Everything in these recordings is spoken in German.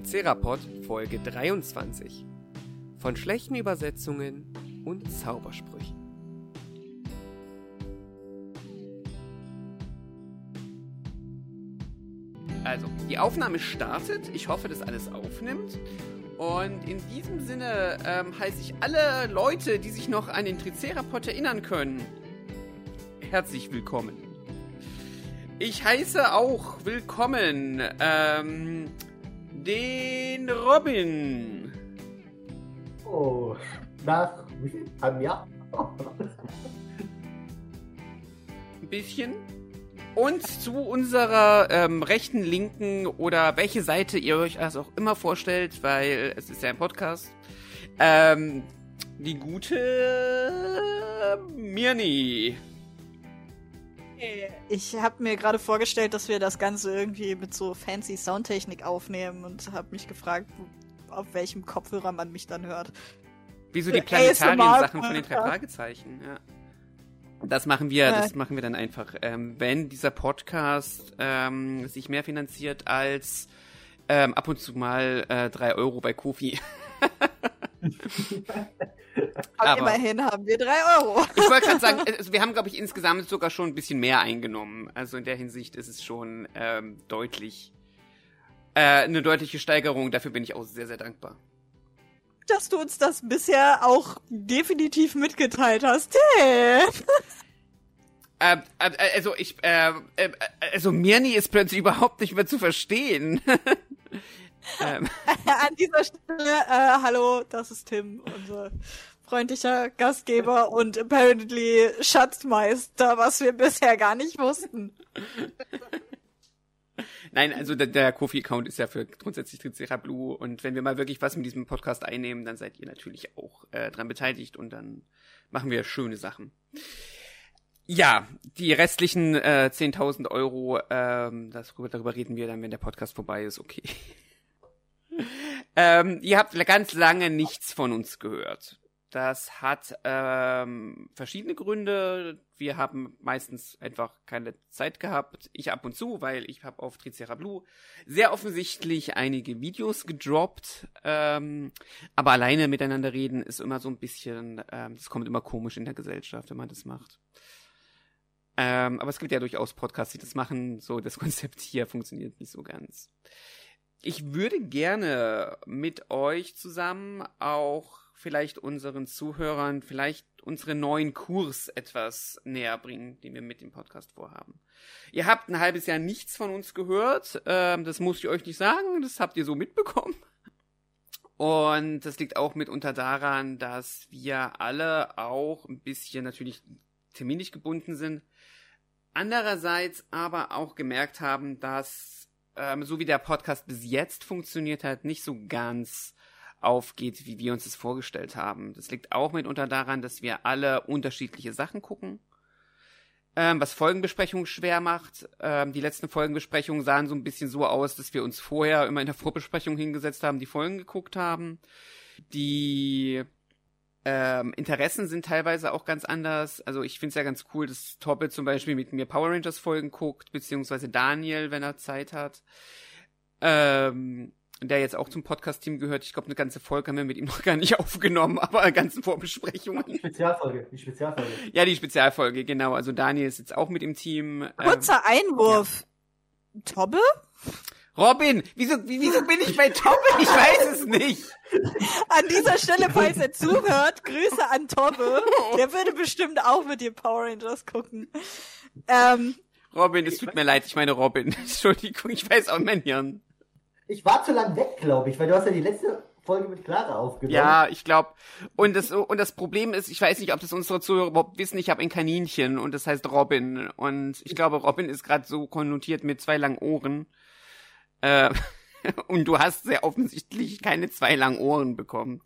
Tricerapod Folge 23 von schlechten Übersetzungen und Zaubersprüchen. Also, die Aufnahme startet. Ich hoffe, dass alles aufnimmt. Und in diesem Sinne ähm, heiße ich alle Leute, die sich noch an den Tricerapod erinnern können, herzlich willkommen. Ich heiße auch willkommen ähm, den Robin. Oh, nach wie viel? Einem Jahr? Ein bisschen. Und zu unserer ähm, rechten, linken oder welche Seite ihr euch das auch immer vorstellt, weil es ist ja ein Podcast. Ähm, die gute Mirni. Ich habe mir gerade vorgestellt, dass wir das Ganze irgendwie mit so fancy Soundtechnik aufnehmen und habe mich gefragt, auf welchem Kopfhörer man mich dann hört. Wie so die Planetarien-Sachen von den drei Fragezeichen, ja. Das machen wir, das machen wir dann einfach. Ähm, wenn dieser Podcast ähm, sich mehr finanziert als ähm, ab und zu mal äh, drei Euro bei Kofi. Aber immerhin haben wir drei Euro. ich wollte gerade sagen, also wir haben, glaube ich, insgesamt sogar schon ein bisschen mehr eingenommen. Also in der Hinsicht ist es schon ähm, deutlich äh, eine deutliche Steigerung. Dafür bin ich auch sehr, sehr dankbar. Dass du uns das bisher auch definitiv mitgeteilt hast. Hey. Äh, äh, also ich, äh, äh, also Mirni ist plötzlich überhaupt nicht mehr zu verstehen. ähm. An dieser Stelle, äh, hallo, das ist Tim, unser freundlicher Gastgeber und apparently Schatzmeister, was wir bisher gar nicht wussten. Nein, also der, der Kofi-Account ist ja für grundsätzlich Tricera Blue und wenn wir mal wirklich was mit diesem Podcast einnehmen, dann seid ihr natürlich auch äh, dran beteiligt und dann machen wir schöne Sachen. Ja, die restlichen äh, 10.000 Euro, ähm, das, darüber reden wir dann, wenn der Podcast vorbei ist, okay. ähm, ihr habt ganz lange nichts von uns gehört. Das hat ähm, verschiedene Gründe. Wir haben meistens einfach keine Zeit gehabt. Ich ab und zu, weil ich habe auf Tricera Blue sehr offensichtlich einige Videos gedroppt. Ähm, aber alleine miteinander reden ist immer so ein bisschen, ähm, das kommt immer komisch in der Gesellschaft, wenn man das macht. Ähm, aber es gibt ja durchaus Podcasts, die das machen. So, das Konzept hier funktioniert nicht so ganz. Ich würde gerne mit euch zusammen auch vielleicht unseren Zuhörern vielleicht unseren neuen Kurs etwas näher bringen, den wir mit dem Podcast vorhaben. Ihr habt ein halbes Jahr nichts von uns gehört, ähm, das muss ich euch nicht sagen, das habt ihr so mitbekommen. Und das liegt auch mitunter daran, dass wir alle auch ein bisschen natürlich terminlich gebunden sind. Andererseits aber auch gemerkt haben, dass ähm, so wie der Podcast bis jetzt funktioniert hat, nicht so ganz aufgeht, wie wir uns das vorgestellt haben. Das liegt auch mitunter daran, dass wir alle unterschiedliche Sachen gucken, ähm, was Folgenbesprechungen schwer macht. Ähm, die letzten Folgenbesprechungen sahen so ein bisschen so aus, dass wir uns vorher immer in der Vorbesprechung hingesetzt haben, die Folgen geguckt haben. Die ähm, Interessen sind teilweise auch ganz anders. Also ich finde es ja ganz cool, dass Toppe zum Beispiel mit mir Power Rangers Folgen guckt, beziehungsweise Daniel, wenn er Zeit hat. Ähm, der jetzt auch zum Podcast-Team gehört. Ich glaube, eine ganze Folge haben wir mit ihm noch gar nicht aufgenommen, aber eine ganze Vorbesprechung. Die Spezialfolge, die Spezialfolge. Ja, die Spezialfolge, genau. Also Daniel ist jetzt auch mit im Team. Kurzer ähm, Einwurf. Ja. Tobbe? Robin, wieso, wieso bin ich bei Tobbe? Ich weiß es nicht. An dieser Stelle, falls er zuhört, Grüße an Tobbe. Der würde bestimmt auch mit dir Power Rangers gucken. Ähm, Robin, es tut mir leid, ich meine Robin. Entschuldigung, ich weiß auch mein Hirn. Ich war zu lang weg, glaube ich, weil du hast ja die letzte Folge mit Clara aufgenommen. Ja, ich glaube. Und das, und das Problem ist, ich weiß nicht, ob das unsere Zuhörer überhaupt wissen, ich habe ein Kaninchen und das heißt Robin. Und ich glaube, Robin ist gerade so konnotiert mit zwei langen Ohren. Äh, und du hast sehr offensichtlich keine zwei langen Ohren bekommen.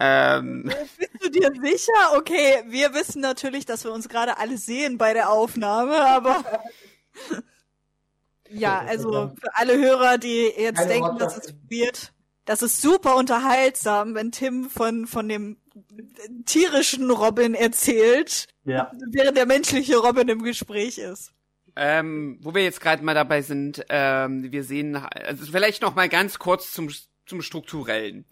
Ähm. Bist du dir sicher? Okay, wir wissen natürlich, dass wir uns gerade alle sehen bei der Aufnahme, aber. Ja, also für alle Hörer, die jetzt Keine denken, dass es wird, das ist super unterhaltsam, wenn Tim von, von dem tierischen Robin erzählt, ja. während der menschliche Robin im Gespräch ist. Ähm, wo wir jetzt gerade mal dabei sind, ähm, wir sehen, also vielleicht noch mal ganz kurz zum zum strukturellen.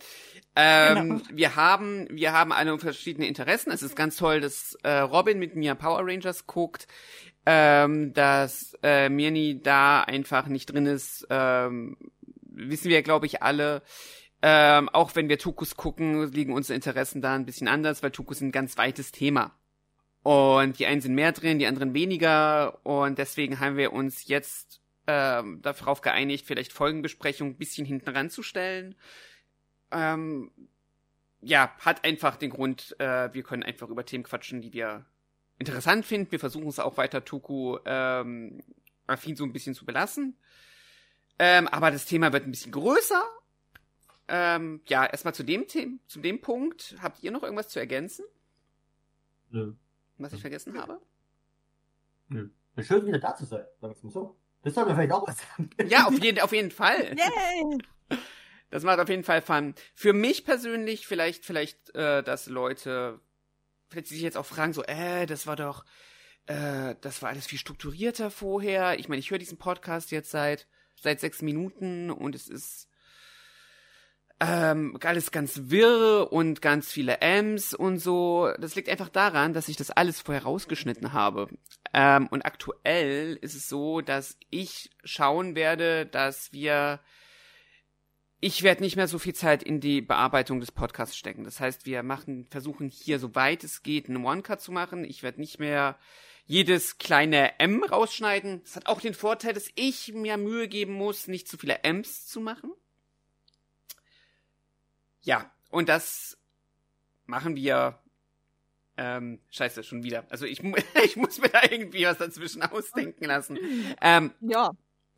Ähm, genau. Wir haben, wir haben alle verschiedene Interessen. Es ist ganz toll, dass äh, Robin mit mir Power Rangers guckt, ähm, dass äh, Mirni da einfach nicht drin ist. Ähm, wissen wir, glaube ich, alle. Ähm, auch wenn wir Tukus gucken, liegen unsere Interessen da ein bisschen anders, weil Tukus ein ganz weites Thema. Und die einen sind mehr drin, die anderen weniger. Und deswegen haben wir uns jetzt ähm, darauf geeinigt, vielleicht Folgenbesprechung ein bisschen hinten ranzustellen. Ähm, ja, hat einfach den Grund, äh, wir können einfach über Themen quatschen, die wir interessant finden. Wir versuchen es auch weiter Tuku ähm, affin so ein bisschen zu belassen. Ähm, aber das Thema wird ein bisschen größer ähm, ja, erstmal zu dem Thema, zu dem Punkt. Habt ihr noch irgendwas zu ergänzen? Nö. Was ich vergessen habe? Nö. Ja, schön wieder da zu sein, sagen wir mal so. Das soll mir vielleicht auch was sagen. Ja, auf jeden, auf jeden Fall. Yay! Das macht auf jeden Fall Fun. Für mich persönlich vielleicht, vielleicht, äh, dass Leute, vielleicht sich jetzt auch fragen, so, äh, das war doch, äh, das war alles viel strukturierter vorher. Ich meine, ich höre diesen Podcast jetzt seit, seit sechs Minuten und es ist, ähm, alles ganz wirr und ganz viele M's und so. Das liegt einfach daran, dass ich das alles vorher rausgeschnitten habe. Ähm, und aktuell ist es so, dass ich schauen werde, dass wir ich werde nicht mehr so viel Zeit in die Bearbeitung des Podcasts stecken. Das heißt, wir machen, versuchen hier, soweit es geht, einen One-Cut zu machen. Ich werde nicht mehr jedes kleine M rausschneiden. Das hat auch den Vorteil, dass ich mir Mühe geben muss, nicht zu viele M's zu machen. Ja, und das machen wir. Ähm, scheiße, schon wieder. Also ich, ich muss mir da irgendwie was dazwischen ausdenken lassen. Ähm, ja.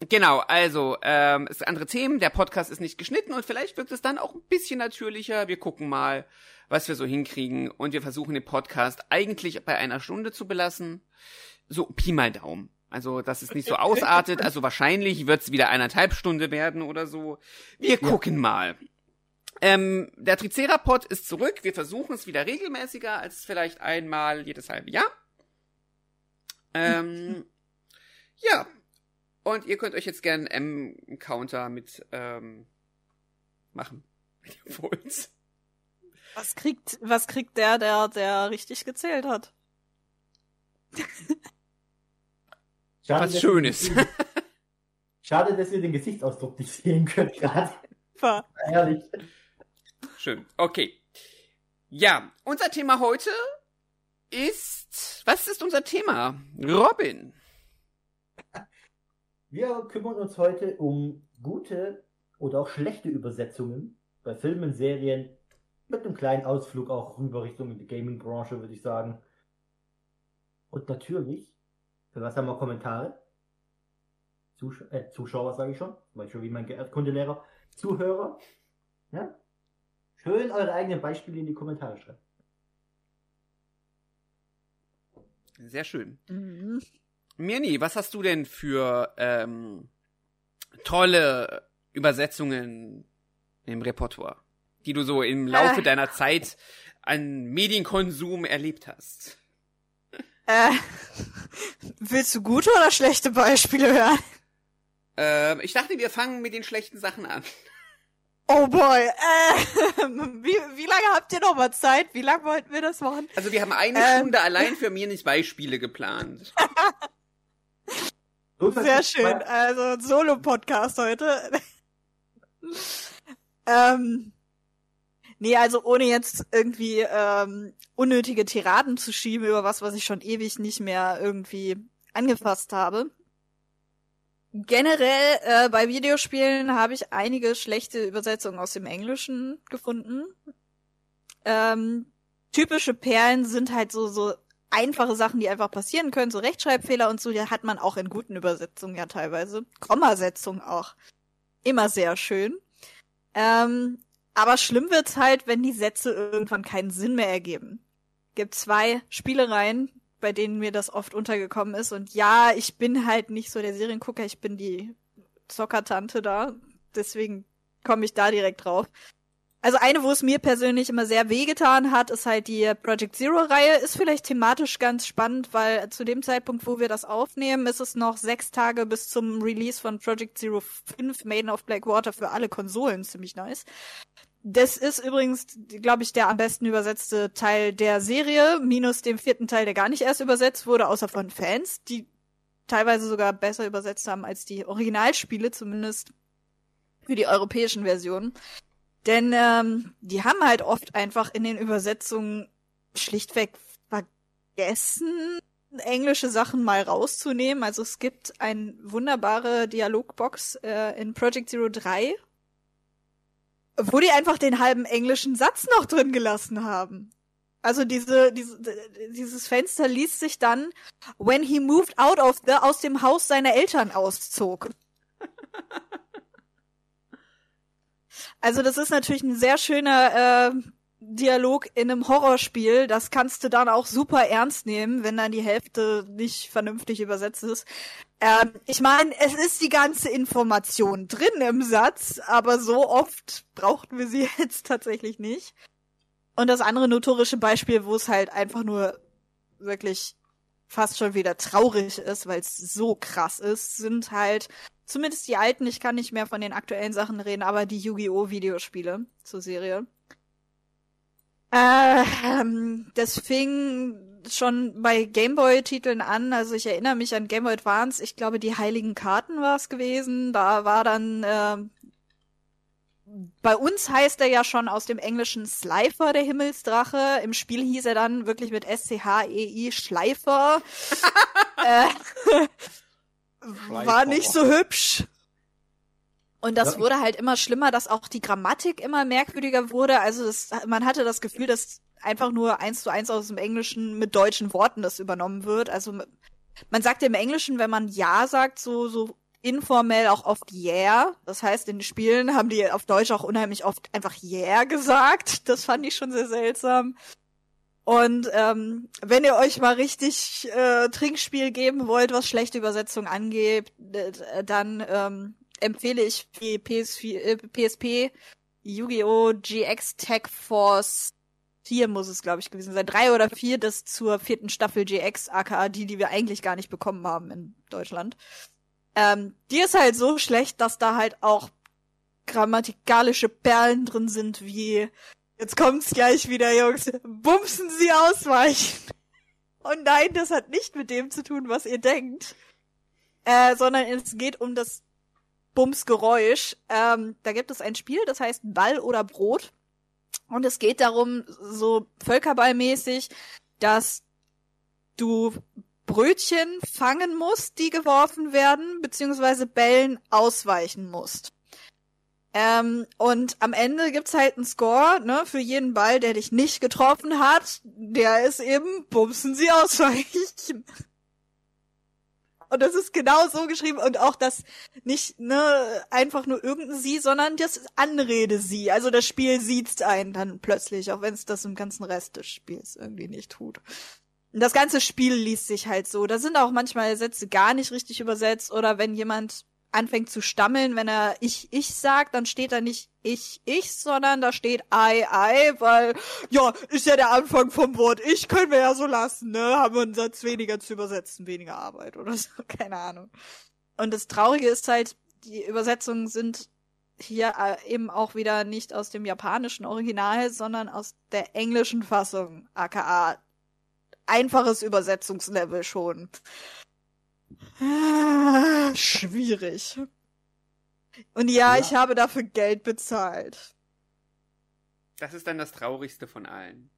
Genau, also ähm, es sind andere Themen, der Podcast ist nicht geschnitten und vielleicht wirkt es dann auch ein bisschen natürlicher. Wir gucken mal, was wir so hinkriegen und wir versuchen den Podcast eigentlich bei einer Stunde zu belassen. So Pi mal Daumen. Also, dass es nicht so ausartet. Also wahrscheinlich wird es wieder eineinhalb Stunde werden oder so. Wir gucken ja. mal. Ähm, der Tricerapod ist zurück. Wir versuchen es wieder regelmäßiger als vielleicht einmal jedes halbe Jahr. Ähm, ja. Und ihr könnt euch jetzt gerne einen M-Counter mit ähm, machen, wenn ihr wollt. Was kriegt, was kriegt der, der, der richtig gezählt hat? Schade, was Schönes. Schade, dass ihr den Gesichtsausdruck nicht sehen könnt gerade. Ehrlich. Schön. Okay. Ja, unser Thema heute ist. Was ist unser Thema? Robin. Wir kümmern uns heute um gute oder auch schlechte Übersetzungen bei Filmen, Serien, mit einem kleinen Ausflug auch rüber Richtung die Gaming-Branche, würde ich sagen. Und natürlich, für was haben wir Kommentare? Zusch äh, Zuschauer, sage ich schon, weil ich schon wie mein Erdkundelehrer. Zuhörer. Ja? Schön eure eigenen Beispiele in die Kommentare schreiben. Sehr schön. Mhm. Mirni, was hast du denn für ähm, tolle Übersetzungen im Repertoire, die du so im Laufe äh. deiner Zeit an Medienkonsum erlebt hast? Äh, willst du gute oder schlechte Beispiele hören? Ähm, ich dachte, wir fangen mit den schlechten Sachen an. Oh boy, äh, wie, wie lange habt ihr noch mal Zeit? Wie lange wollten wir das machen? Also wir haben eine ähm. Stunde allein für mir nicht Beispiele geplant. Sehr schön, also Solo-Podcast heute. ähm, nee, also ohne jetzt irgendwie ähm, unnötige Tiraden zu schieben über was, was ich schon ewig nicht mehr irgendwie angefasst habe. Generell äh, bei Videospielen habe ich einige schlechte Übersetzungen aus dem Englischen gefunden. Ähm, typische Perlen sind halt so so einfache Sachen, die einfach passieren können, so Rechtschreibfehler und so, die hat man auch in guten Übersetzungen ja teilweise. Kommasetzung auch. Immer sehr schön. Ähm, aber schlimm wird's halt, wenn die Sätze irgendwann keinen Sinn mehr ergeben. Gibt zwei Spielereien, bei denen mir das oft untergekommen ist. Und ja, ich bin halt nicht so der Seriengucker, ich bin die Zockertante da. Deswegen komme ich da direkt drauf. Also eine, wo es mir persönlich immer sehr wehgetan hat, ist halt die Project Zero-Reihe. Ist vielleicht thematisch ganz spannend, weil zu dem Zeitpunkt, wo wir das aufnehmen, ist es noch sechs Tage bis zum Release von Project Zero 5 Maiden of Blackwater für alle Konsolen. Ziemlich nice. Das ist übrigens, glaube ich, der am besten übersetzte Teil der Serie, minus dem vierten Teil, der gar nicht erst übersetzt wurde, außer von Fans, die teilweise sogar besser übersetzt haben als die Originalspiele, zumindest für die europäischen Versionen. Denn ähm, die haben halt oft einfach in den Übersetzungen schlichtweg vergessen, englische Sachen mal rauszunehmen. Also es gibt eine wunderbare Dialogbox äh, in Project Zero 3, wo die einfach den halben englischen Satz noch drin gelassen haben. Also diese, diese, dieses Fenster liest sich dann, when he moved out of the, aus dem Haus seiner Eltern auszog. Also das ist natürlich ein sehr schöner äh, Dialog in einem Horrorspiel. Das kannst du dann auch super ernst nehmen, wenn dann die Hälfte nicht vernünftig übersetzt ist. Ähm, ich meine, es ist die ganze Information drin im Satz, aber so oft brauchten wir sie jetzt tatsächlich nicht. Und das andere notorische Beispiel, wo es halt einfach nur wirklich fast schon wieder traurig ist, weil es so krass ist, sind halt zumindest die alten, ich kann nicht mehr von den aktuellen Sachen reden, aber die Yu-Gi-Oh! Videospiele zur Serie. Ähm, das fing schon bei Gameboy-Titeln an. Also ich erinnere mich an Gameboy Advance. Ich glaube, die Heiligen Karten war es gewesen. Da war dann äh, bei uns heißt er ja schon aus dem Englischen Slifer, der Himmelsdrache. Im Spiel hieß er dann wirklich mit S-C-H-E-I Schleifer. äh, war nicht so hübsch. Und das ja. wurde halt immer schlimmer, dass auch die Grammatik immer merkwürdiger wurde. Also das, man hatte das Gefühl, dass einfach nur eins zu eins aus dem Englischen mit deutschen Worten das übernommen wird. Also man sagt im Englischen, wenn man Ja sagt, so, so informell auch oft Yeah. Das heißt, in den Spielen haben die auf Deutsch auch unheimlich oft einfach Yeah gesagt. Das fand ich schon sehr seltsam. Und ähm, wenn ihr euch mal richtig äh, Trinkspiel geben wollt, was schlechte Übersetzung angeht, äh, dann ähm, empfehle ich die PS4, äh, PSP Yu-Gi-Oh! GX Tech Force 4 muss es, glaube ich, gewesen sein. Drei oder vier, das zur vierten Staffel GX, aka die, die wir eigentlich gar nicht bekommen haben in Deutschland. Ähm, die ist halt so schlecht, dass da halt auch grammatikalische Perlen drin sind, wie Jetzt kommt's gleich wieder, Jungs. Bumsen Sie ausweichen. Und nein, das hat nicht mit dem zu tun, was ihr denkt. Äh, sondern es geht um das Bumsgeräusch. Ähm, da gibt es ein Spiel, das heißt Ball oder Brot. Und es geht darum, so völkerballmäßig, dass du Brötchen fangen musst, die geworfen werden, beziehungsweise Bällen ausweichen musst. Ähm, und am Ende gibt's halt einen Score, ne, für jeden Ball, der dich nicht getroffen hat. Der ist eben, bumsen sie ausweichen. Und das ist genau so geschrieben und auch das nicht, ne, einfach nur irgendein sie, sondern das Anrede sie. Also das Spiel sieht's einen dann plötzlich, auch wenn es das im ganzen Rest des Spiels irgendwie nicht tut. Und das ganze Spiel liest sich halt so. Da sind auch manchmal Sätze gar nicht richtig übersetzt oder wenn jemand anfängt zu stammeln, wenn er ich, ich sagt, dann steht da nicht ich, ich, sondern da steht I, I, weil, ja, ist ja der Anfang vom Wort ich, können wir ja so lassen, ne? Haben wir einen Satz weniger zu übersetzen, weniger Arbeit oder so, keine Ahnung. Und das Traurige ist halt, die Übersetzungen sind hier äh, eben auch wieder nicht aus dem japanischen Original, sondern aus der englischen Fassung, aka einfaches Übersetzungslevel schon. Ah, schwierig. Und ja, ja, ich habe dafür Geld bezahlt. Das ist dann das Traurigste von allen.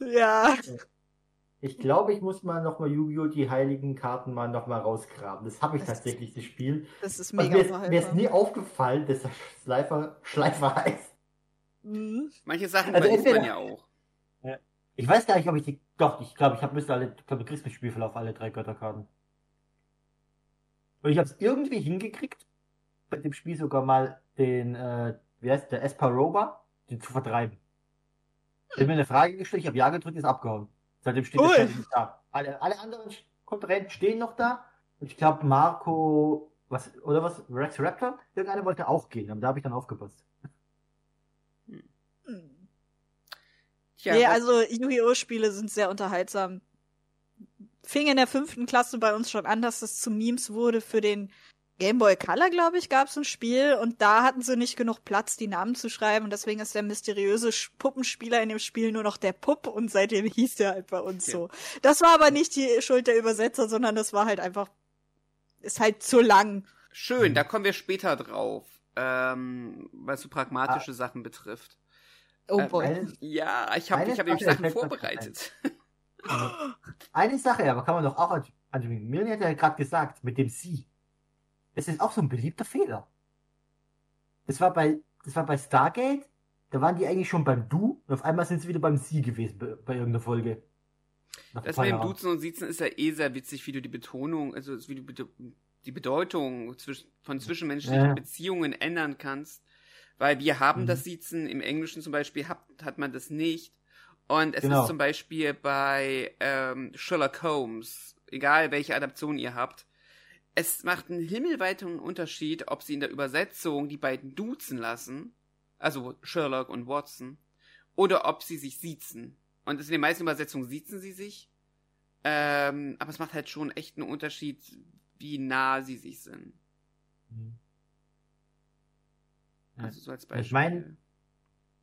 Ja. Ich glaube, ich muss mal nochmal Yu-Gi-Oh! die heiligen Karten mal nochmal rausgraben. Das habe ich das tatsächlich, das Spiel. Das ist mega also mir, mir ist nie aufgefallen, dass das Schleifer, Schleifer heißt. Mhm. Manche Sachen also weiß man ja auch. Ich weiß gar nicht, ob ich die. Doch, ich glaube, ich habe müsste alle. Ich glaube, du kriegst mit Spielverlauf alle drei Götterkarten. Und ich habe es irgendwie hingekriegt, bei dem Spiel sogar mal den, äh, wie heißt der, Esparoba, den zu vertreiben. Ich habe mir eine Frage gestellt, ich habe Ja gedrückt, ist abgehauen. Seitdem steht cool. das nicht da. Alle, alle anderen Kontrahenten stehen noch da. Und ich glaube, Marco, was, oder was, Rex Raptor, irgendeiner wollte auch gehen, aber da habe ich dann aufgepasst. Ja, nee, also Yu-Gi-Oh! Spiele sind sehr unterhaltsam. Fing in der fünften Klasse bei uns schon an, dass das zu Memes wurde für den Game Boy Color, glaube ich, gab es ein Spiel und da hatten sie nicht genug Platz, die Namen zu schreiben und deswegen ist der mysteriöse Puppenspieler in dem Spiel nur noch der Pupp und seitdem hieß der halt bei uns okay. so. Das war aber nicht die Schuld der Übersetzer, sondern das war halt einfach, ist halt zu lang. Schön, da kommen wir später drauf, ähm, was so pragmatische ah. Sachen betrifft. Oh boy. Ähm, ja, ich habe ich hab nämlich Sachen vorbereitet. Eine Sache aber kann man doch auch ansprechen. Mirni hat ja gerade gesagt, mit dem Sie. Das ist auch so ein beliebter Fehler. Das war bei, das war bei Stargate, da waren die eigentlich schon beim Du und auf einmal sind sie wieder beim Sie gewesen bei, bei irgendeiner Folge. das mit dem Duzen und Siezen ist ja eh sehr witzig, wie du die Betonung, also wie du die Bedeutung von zwischenmenschlichen ja. Beziehungen ändern kannst. Weil wir haben mhm. das Siezen, im Englischen zum Beispiel hat, hat man das nicht. Und es genau. ist zum Beispiel bei ähm, Sherlock Holmes, egal welche Adaption ihr habt, es macht einen himmelweiten Unterschied, ob sie in der Übersetzung die beiden duzen lassen, also Sherlock und Watson, oder ob sie sich siezen. Und in den meisten Übersetzungen siezen sie sich. Ähm, aber es macht halt schon echt einen Unterschied, wie nah sie sich sind. Mhm. Also so als Beispiel. Ich meine,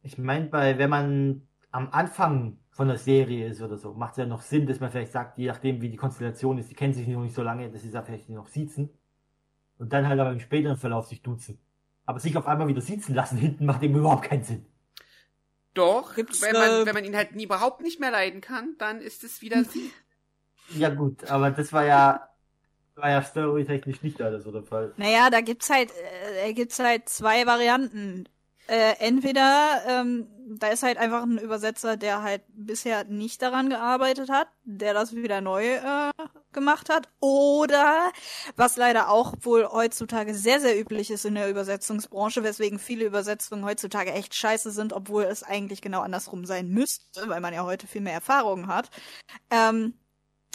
ich meine, bei, wenn man am Anfang von der Serie ist oder so, macht es ja noch Sinn, dass man vielleicht sagt, je nachdem wie die Konstellation ist, die kennen sich noch nicht so lange, dass sie da vielleicht noch siezen. Und dann halt aber im späteren Verlauf sich duzen. Aber sich auf einmal wieder siezen lassen hinten macht eben überhaupt keinen Sinn. Doch, Gibt's, wenn man, äh, wenn man ihn halt nie, überhaupt nicht mehr leiden kann, dann ist es wieder sie. Ja gut, aber das war ja, war ja storytechnisch nicht alles so der Fall. Naja, da gibt's halt, äh, gibt's halt zwei Varianten. Äh, entweder ähm, da ist halt einfach ein Übersetzer, der halt bisher nicht daran gearbeitet hat, der das wieder neu äh, gemacht hat. Oder was leider auch wohl heutzutage sehr, sehr üblich ist in der Übersetzungsbranche, weswegen viele Übersetzungen heutzutage echt scheiße sind, obwohl es eigentlich genau andersrum sein müsste, weil man ja heute viel mehr Erfahrung hat. Ähm,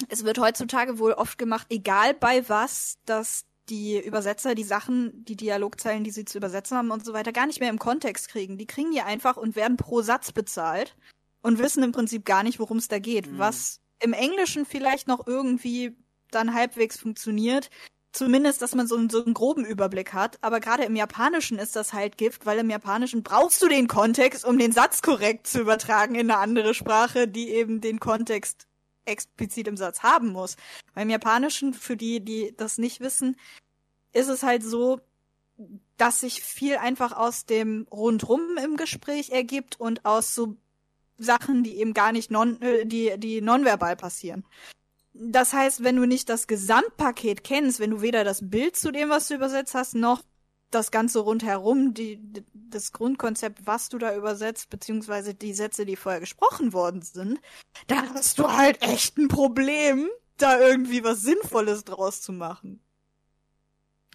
es wird heutzutage wohl oft gemacht, egal bei was, dass die Übersetzer die Sachen, die Dialogzeilen, die sie zu übersetzen haben und so weiter, gar nicht mehr im Kontext kriegen. Die kriegen die einfach und werden pro Satz bezahlt und wissen im Prinzip gar nicht, worum es da geht. Mhm. Was im Englischen vielleicht noch irgendwie dann halbwegs funktioniert. Zumindest, dass man so, so einen groben Überblick hat. Aber gerade im Japanischen ist das halt Gift, weil im Japanischen brauchst du den Kontext, um den Satz korrekt zu übertragen in eine andere Sprache, die eben den Kontext explizit im Satz haben muss. Beim Japanischen, für die, die das nicht wissen, ist es halt so, dass sich viel einfach aus dem Rundrum im Gespräch ergibt und aus so Sachen, die eben gar nicht non, äh, die, die nonverbal passieren. Das heißt, wenn du nicht das Gesamtpaket kennst, wenn du weder das Bild zu dem, was du übersetzt hast, noch das Ganze rundherum, die, das Grundkonzept, was du da übersetzt, beziehungsweise die Sätze, die vorher gesprochen worden sind, dann hast du halt echt ein Problem, da irgendwie was Sinnvolles draus zu machen.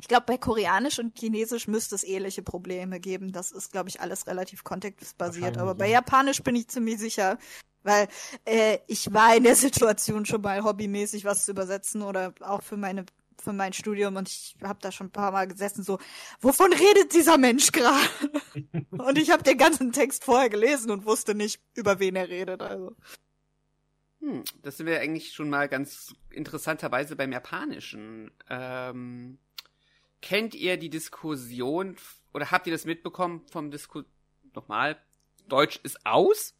Ich glaube, bei Koreanisch und Chinesisch müsste es ähnliche Probleme geben. Das ist, glaube ich, alles relativ kontextbasiert. Aber bei Japanisch bin ich ziemlich sicher, weil äh, ich war in der Situation schon mal hobbymäßig was zu übersetzen oder auch für meine für mein Studium und ich habe da schon ein paar Mal gesessen, so, wovon redet dieser Mensch gerade? und ich habe den ganzen Text vorher gelesen und wusste nicht, über wen er redet. Also. Hm, das sind wir eigentlich schon mal ganz interessanterweise beim Japanischen. Ähm, kennt ihr die Diskussion oder habt ihr das mitbekommen vom Disku... Nochmal, Deutsch ist aus?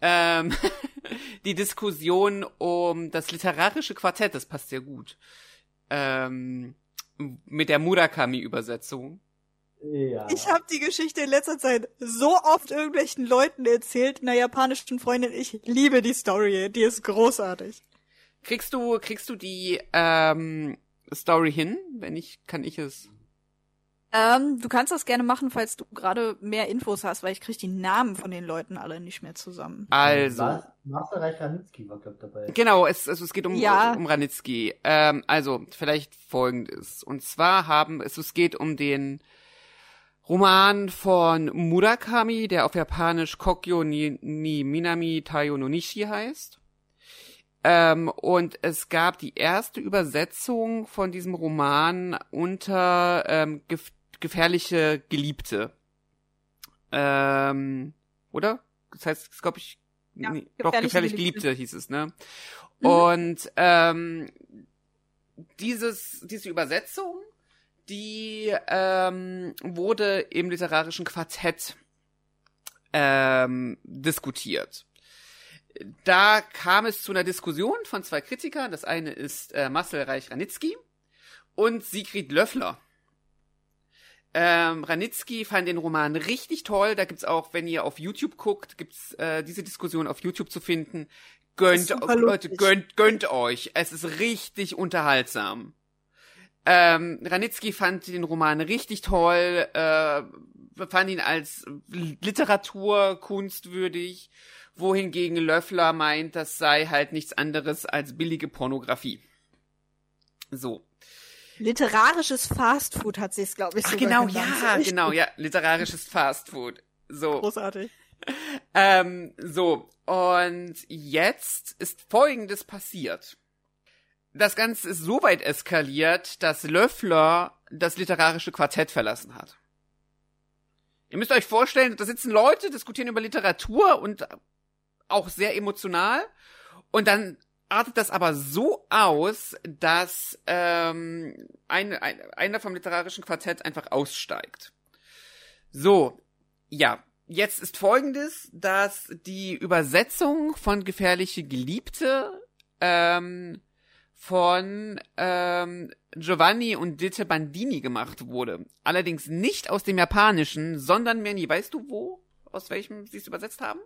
Ähm, die Diskussion um das literarische Quartett, das passt sehr gut ähm, mit der Murakami-Übersetzung. Ja. Ich habe die Geschichte in letzter Zeit so oft irgendwelchen Leuten erzählt, einer japanischen Freundin. Ich liebe die Story, die ist großartig. Kriegst du, kriegst du die ähm, Story hin? Wenn nicht, kann ich es. Ähm, du kannst das gerne machen, falls du gerade mehr Infos hast, weil ich krieg die Namen von den Leuten alle nicht mehr zusammen. Also. Masterreich Ranitzky war, glaub dabei. Genau, es, also es geht um, ja. um Ranitzky. Ähm, also, vielleicht folgendes. Und zwar haben, es, es geht um den Roman von Murakami, der auf Japanisch Kokyo ni, ni Minami Tayo no Nishi heißt. Ähm, und es gab die erste Übersetzung von diesem Roman unter ähm, gefährliche Geliebte. Ähm, oder? Das heißt, glaube ich, ja, nee, doch, gefährlich Geliebte. Geliebte hieß es, ne? Mhm. Und ähm, dieses, diese Übersetzung, die ähm, wurde im literarischen Quartett ähm, diskutiert. Da kam es zu einer Diskussion von zwei Kritikern. Das eine ist äh, Marcel Reich-Ranitzky und Sigrid Löffler. Ähm, Ranitzky fand den Roman richtig toll. Da gibt's auch, wenn ihr auf YouTube guckt, gibt's äh, diese Diskussion auf YouTube zu finden. Gönnt, Leute, gönnt, gönnt euch. Es ist richtig unterhaltsam. Ähm, Ranitzky fand den Roman richtig toll, äh, fand ihn als Literatur kunstwürdig, wohingegen Löffler meint, das sei halt nichts anderes als billige Pornografie. So. Literarisches Fastfood hat sie es, glaube ich, so Genau, genannt. ja, genau, ja, literarisches Fastfood. So. Großartig. Ähm, so, und jetzt ist Folgendes passiert. Das Ganze ist so weit eskaliert, dass Löffler das literarische Quartett verlassen hat. Ihr müsst euch vorstellen, da sitzen Leute, diskutieren über Literatur und auch sehr emotional. Und dann artet das aber so aus, dass ähm, ein, ein, einer vom literarischen Quartett einfach aussteigt. So, ja, jetzt ist folgendes, dass die Übersetzung von Gefährliche Geliebte ähm, von ähm, Giovanni und Ditte Bandini gemacht wurde. Allerdings nicht aus dem Japanischen, sondern Merni, weißt du wo? Aus welchem sie es übersetzt haben?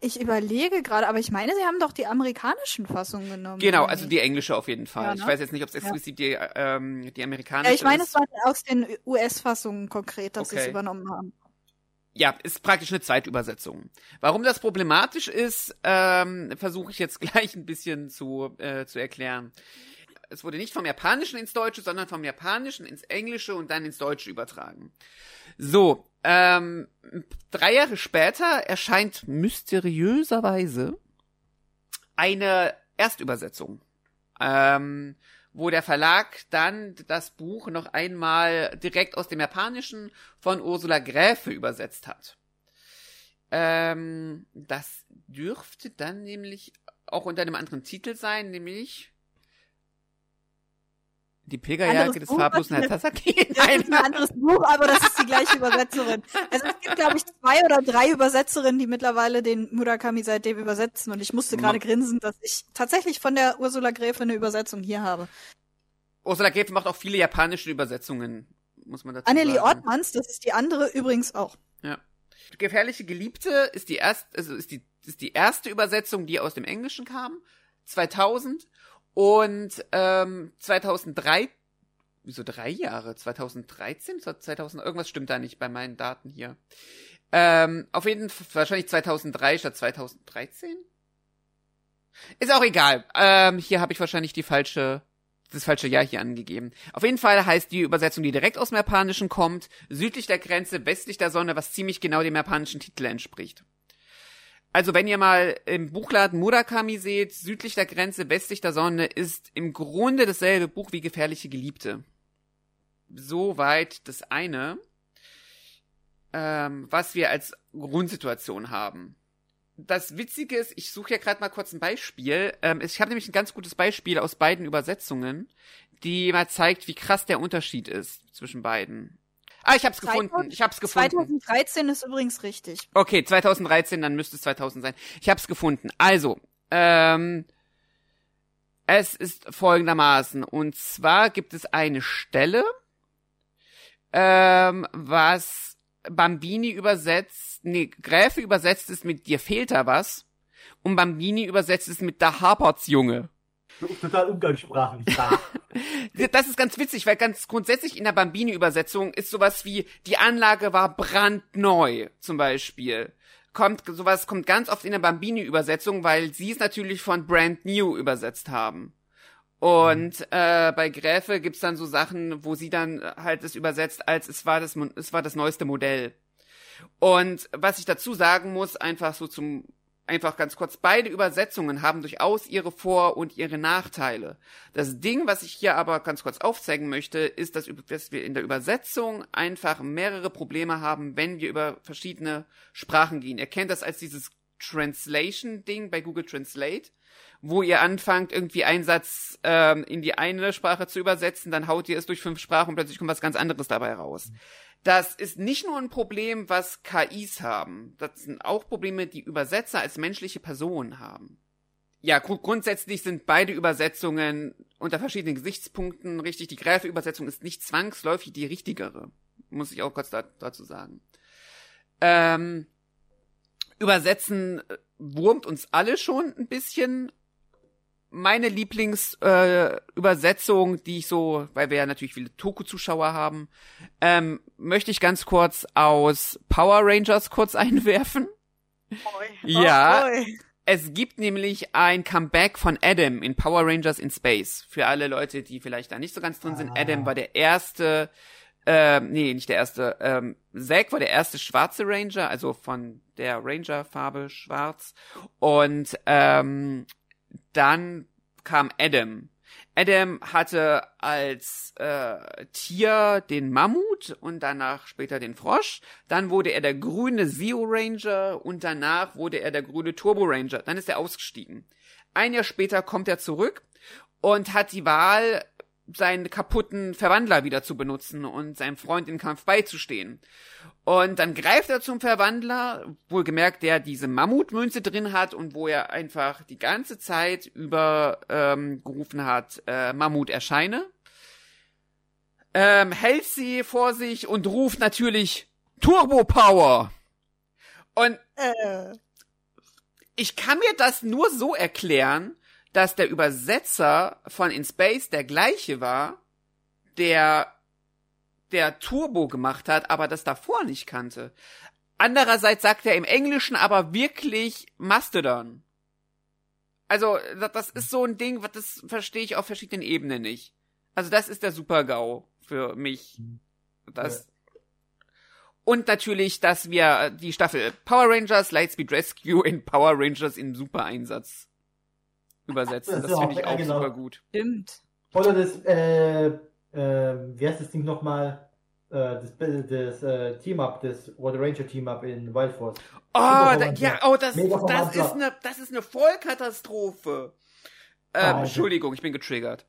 Ich überlege gerade, aber ich meine, sie haben doch die amerikanischen Fassungen genommen. Genau, also die englische auf jeden Fall. Ja, ne? Ich weiß jetzt nicht, ob es explizit ja. die, ähm, die amerikanische ist. Ja, ich meine, es war aus den US-Fassungen konkret, dass okay. sie es übernommen haben. Ja, ist praktisch eine Zweitübersetzung. Warum das problematisch ist, ähm, versuche ich jetzt gleich ein bisschen zu, äh, zu erklären. Es wurde nicht vom Japanischen ins Deutsche, sondern vom Japanischen ins Englische und dann ins Deutsche übertragen. So, ähm, drei Jahre später erscheint mysteriöserweise eine Erstübersetzung, ähm, wo der Verlag dann das Buch noch einmal direkt aus dem Japanischen von Ursula Gräfe übersetzt hat. Ähm, das dürfte dann nämlich auch unter einem anderen Titel sein, nämlich die Pilgerjacke des farblosen Herrn Sasaki? Das ist ein anderes Buch, aber das ist die gleiche Übersetzerin. Also es gibt, glaube ich, zwei oder drei Übersetzerinnen, die mittlerweile den Murakami seitdem übersetzen. Und ich musste gerade grinsen, dass ich tatsächlich von der Ursula Gräfe eine Übersetzung hier habe. Ursula Gräfe macht auch viele japanische Übersetzungen, muss man dazu Annelie sagen. Ortmanns, das ist die andere übrigens auch. Ja. Gefährliche Geliebte ist die erste, also ist die, ist die erste Übersetzung, die aus dem Englischen kam. 2000 und ähm, 2003, wieso drei Jahre? 2013? 2000, irgendwas stimmt da nicht bei meinen Daten hier. Ähm, auf jeden Fall wahrscheinlich 2003 statt 2013? Ist auch egal. Ähm, hier habe ich wahrscheinlich die falsche, das falsche Jahr hier angegeben. Auf jeden Fall heißt die Übersetzung, die direkt aus dem Japanischen kommt, südlich der Grenze, westlich der Sonne, was ziemlich genau dem japanischen Titel entspricht. Also wenn ihr mal im Buchladen Murakami seht, südlich der Grenze, westlich der Sonne, ist im Grunde dasselbe Buch wie Gefährliche Geliebte. Soweit das eine, ähm, was wir als Grundsituation haben. Das Witzige ist, ich suche ja gerade mal kurz ein Beispiel. Ähm, ich habe nämlich ein ganz gutes Beispiel aus beiden Übersetzungen, die mal zeigt, wie krass der Unterschied ist zwischen beiden. Ah, ich hab's 2000, gefunden. Ich hab's gefunden. 2013 ist übrigens richtig. Okay, 2013, dann müsste es 2000 sein. Ich hab's gefunden. Also, ähm, es ist folgendermaßen. Und zwar gibt es eine Stelle, ähm, was Bambini übersetzt, nee, Gräfe übersetzt ist mit dir fehlt da was. Und Bambini übersetzt ist mit da hapert's Junge total umgangssprachlich da. das ist ganz witzig, weil ganz grundsätzlich in der Bambini-Übersetzung ist sowas wie, die Anlage war brandneu, zum Beispiel. Kommt, sowas kommt ganz oft in der Bambini-Übersetzung, weil sie es natürlich von brand new übersetzt haben. Und mhm. äh, bei Gräfe gibt's dann so Sachen, wo sie dann halt es übersetzt, als es war das, es war das neueste Modell. Und was ich dazu sagen muss, einfach so zum einfach ganz kurz, beide Übersetzungen haben durchaus ihre Vor- und ihre Nachteile. Das Ding, was ich hier aber ganz kurz aufzeigen möchte, ist, dass, wir in der Übersetzung einfach mehrere Probleme haben, wenn wir über verschiedene Sprachen gehen. Ihr kennt das als dieses Translation-Ding bei Google Translate, wo ihr anfangt, irgendwie einen Satz ähm, in die eine Sprache zu übersetzen, dann haut ihr es durch fünf Sprachen und plötzlich kommt was ganz anderes dabei raus. Das ist nicht nur ein Problem, was KIs haben. Das sind auch Probleme, die Übersetzer als menschliche Personen haben. Ja, gru grundsätzlich sind beide Übersetzungen unter verschiedenen Gesichtspunkten richtig. Die Gräfe-Übersetzung ist nicht zwangsläufig die richtigere. Muss ich auch kurz da dazu sagen. Ähm, Übersetzen äh, wurmt uns alle schon ein bisschen. Meine Lieblingsübersetzung, äh, die ich so, weil wir ja natürlich viele Toku-Zuschauer haben, ähm, möchte ich ganz kurz aus Power Rangers kurz einwerfen. Boy. Ja. Boy. Es gibt nämlich ein Comeback von Adam in Power Rangers in Space. Für alle Leute, die vielleicht da nicht so ganz drin sind. Ah. Adam war der erste, ähm, nee, nicht der erste, ähm, Zack war der erste schwarze Ranger, also von der Ranger-Farbe schwarz. Und ähm, dann kam Adam. Adam hatte als äh, Tier den Mammut und danach später den Frosch. Dann wurde er der grüne Zeo Ranger und danach wurde er der grüne Turbo Ranger. Dann ist er ausgestiegen. Ein Jahr später kommt er zurück und hat die Wahl, seinen kaputten Verwandler wieder zu benutzen und seinem Freund im Kampf beizustehen. Und dann greift er zum Verwandler, wohlgemerkt, der diese Mammutmünze drin hat und wo er einfach die ganze Zeit über ähm, gerufen hat, äh, Mammut erscheine. Ähm, hält sie vor sich und ruft natürlich Turbo Power. Und Äh, ich kann mir das nur so erklären, dass der Übersetzer von In Space der gleiche war, der der Turbo gemacht hat, aber das davor nicht kannte. Andererseits sagt er im Englischen aber wirklich Mastodon. Also, das- ist so ein Ding, was das verstehe ich auf verschiedenen Ebenen nicht. Also, das ist der Super-GAU für mich. Das. Und natürlich, dass wir die Staffel Power Rangers Lightspeed Rescue in Power Rangers in Super-Einsatz übersetzen. Das Das ist finde auch- ich auch genau. super gut. stimmt. Oder das, äh, äh, wie heißt das Ding nochmal? Äh, das das äh, Team-Up, das Water Ranger Team-Up in Wild Force. Oh, Super da, ja, oh, das, das ist eine, das ist eine Vollkatastrophe. Ähm, Alter. Entschuldigung, ich bin getriggert.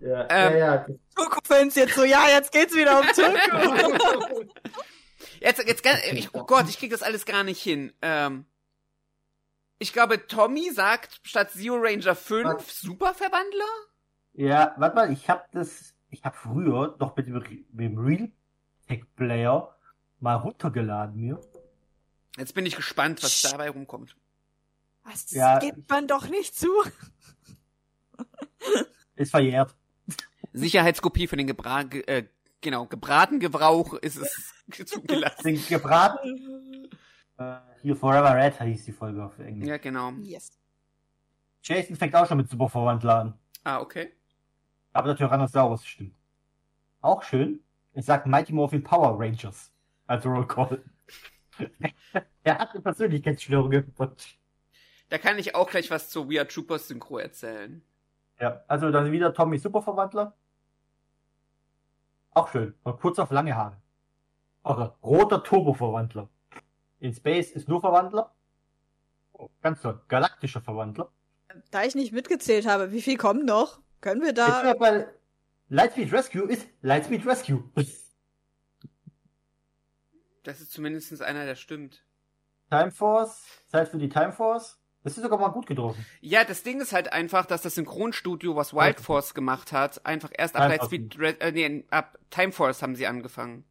Ja, Ähm, ja, ja. Toku-Fans jetzt so, ja, jetzt geht's wieder um Toku. Jetzt, jetzt, ganz- ich, oh Gott, ich krieg das alles gar nicht hin. Ähm, ich glaube, Tommy sagt statt Zero Ranger 5 Was? Superverwandler? Ja, warte mal, ich habe das, ich habe früher noch mit dem, mit dem Real Tech Player mal runtergeladen mir. Jetzt bin ich gespannt, was dabei rumkommt. Was, das Ja. gibt man doch nicht zu. Ist verjährt. Sicherheitskopie für den Gebra ge äh, genau, gebraten Gebrauch ist es zugelassen. Sind gebraten. Äh, hier Forever Red hieß die Folge auf Englisch. Ja, genau. Yes. Jason fängt auch schon mit Superverwandler an. Ah, okay. Aber der Tyrannosaurus stimmt. Auch schön. Ich sag Mighty Morphin Power Rangers. Als Roll Call. er hat eine Persönlichkeitsstörung. Da kann ich auch gleich was zu We Are Troopers Synchro erzählen. Ja, also dann wieder Tommy Superverwandler. Auch schön. Von kurz auf lange Haare. Oder roter Turboverwandler. In Space ist nur Verwandler. Oh, ganz toll. Galaktischer Verwandler. Da ich nicht mitgezählt habe, wie viel kommen noch? Können wir Jetzt da. wir bei Lightspeed Rescue ist Lightspeed Rescue. Das ist zumindest einer, der stimmt. Time Force, Zeit für die Time Force. Das ist sogar mal gut getroffen. Ja, das Ding ist halt einfach, dass das Synchronstudio, was Wild Force gemacht hat, einfach erst ab Time Lightspeed, äh, nee, ab Time Force haben sie angefangen.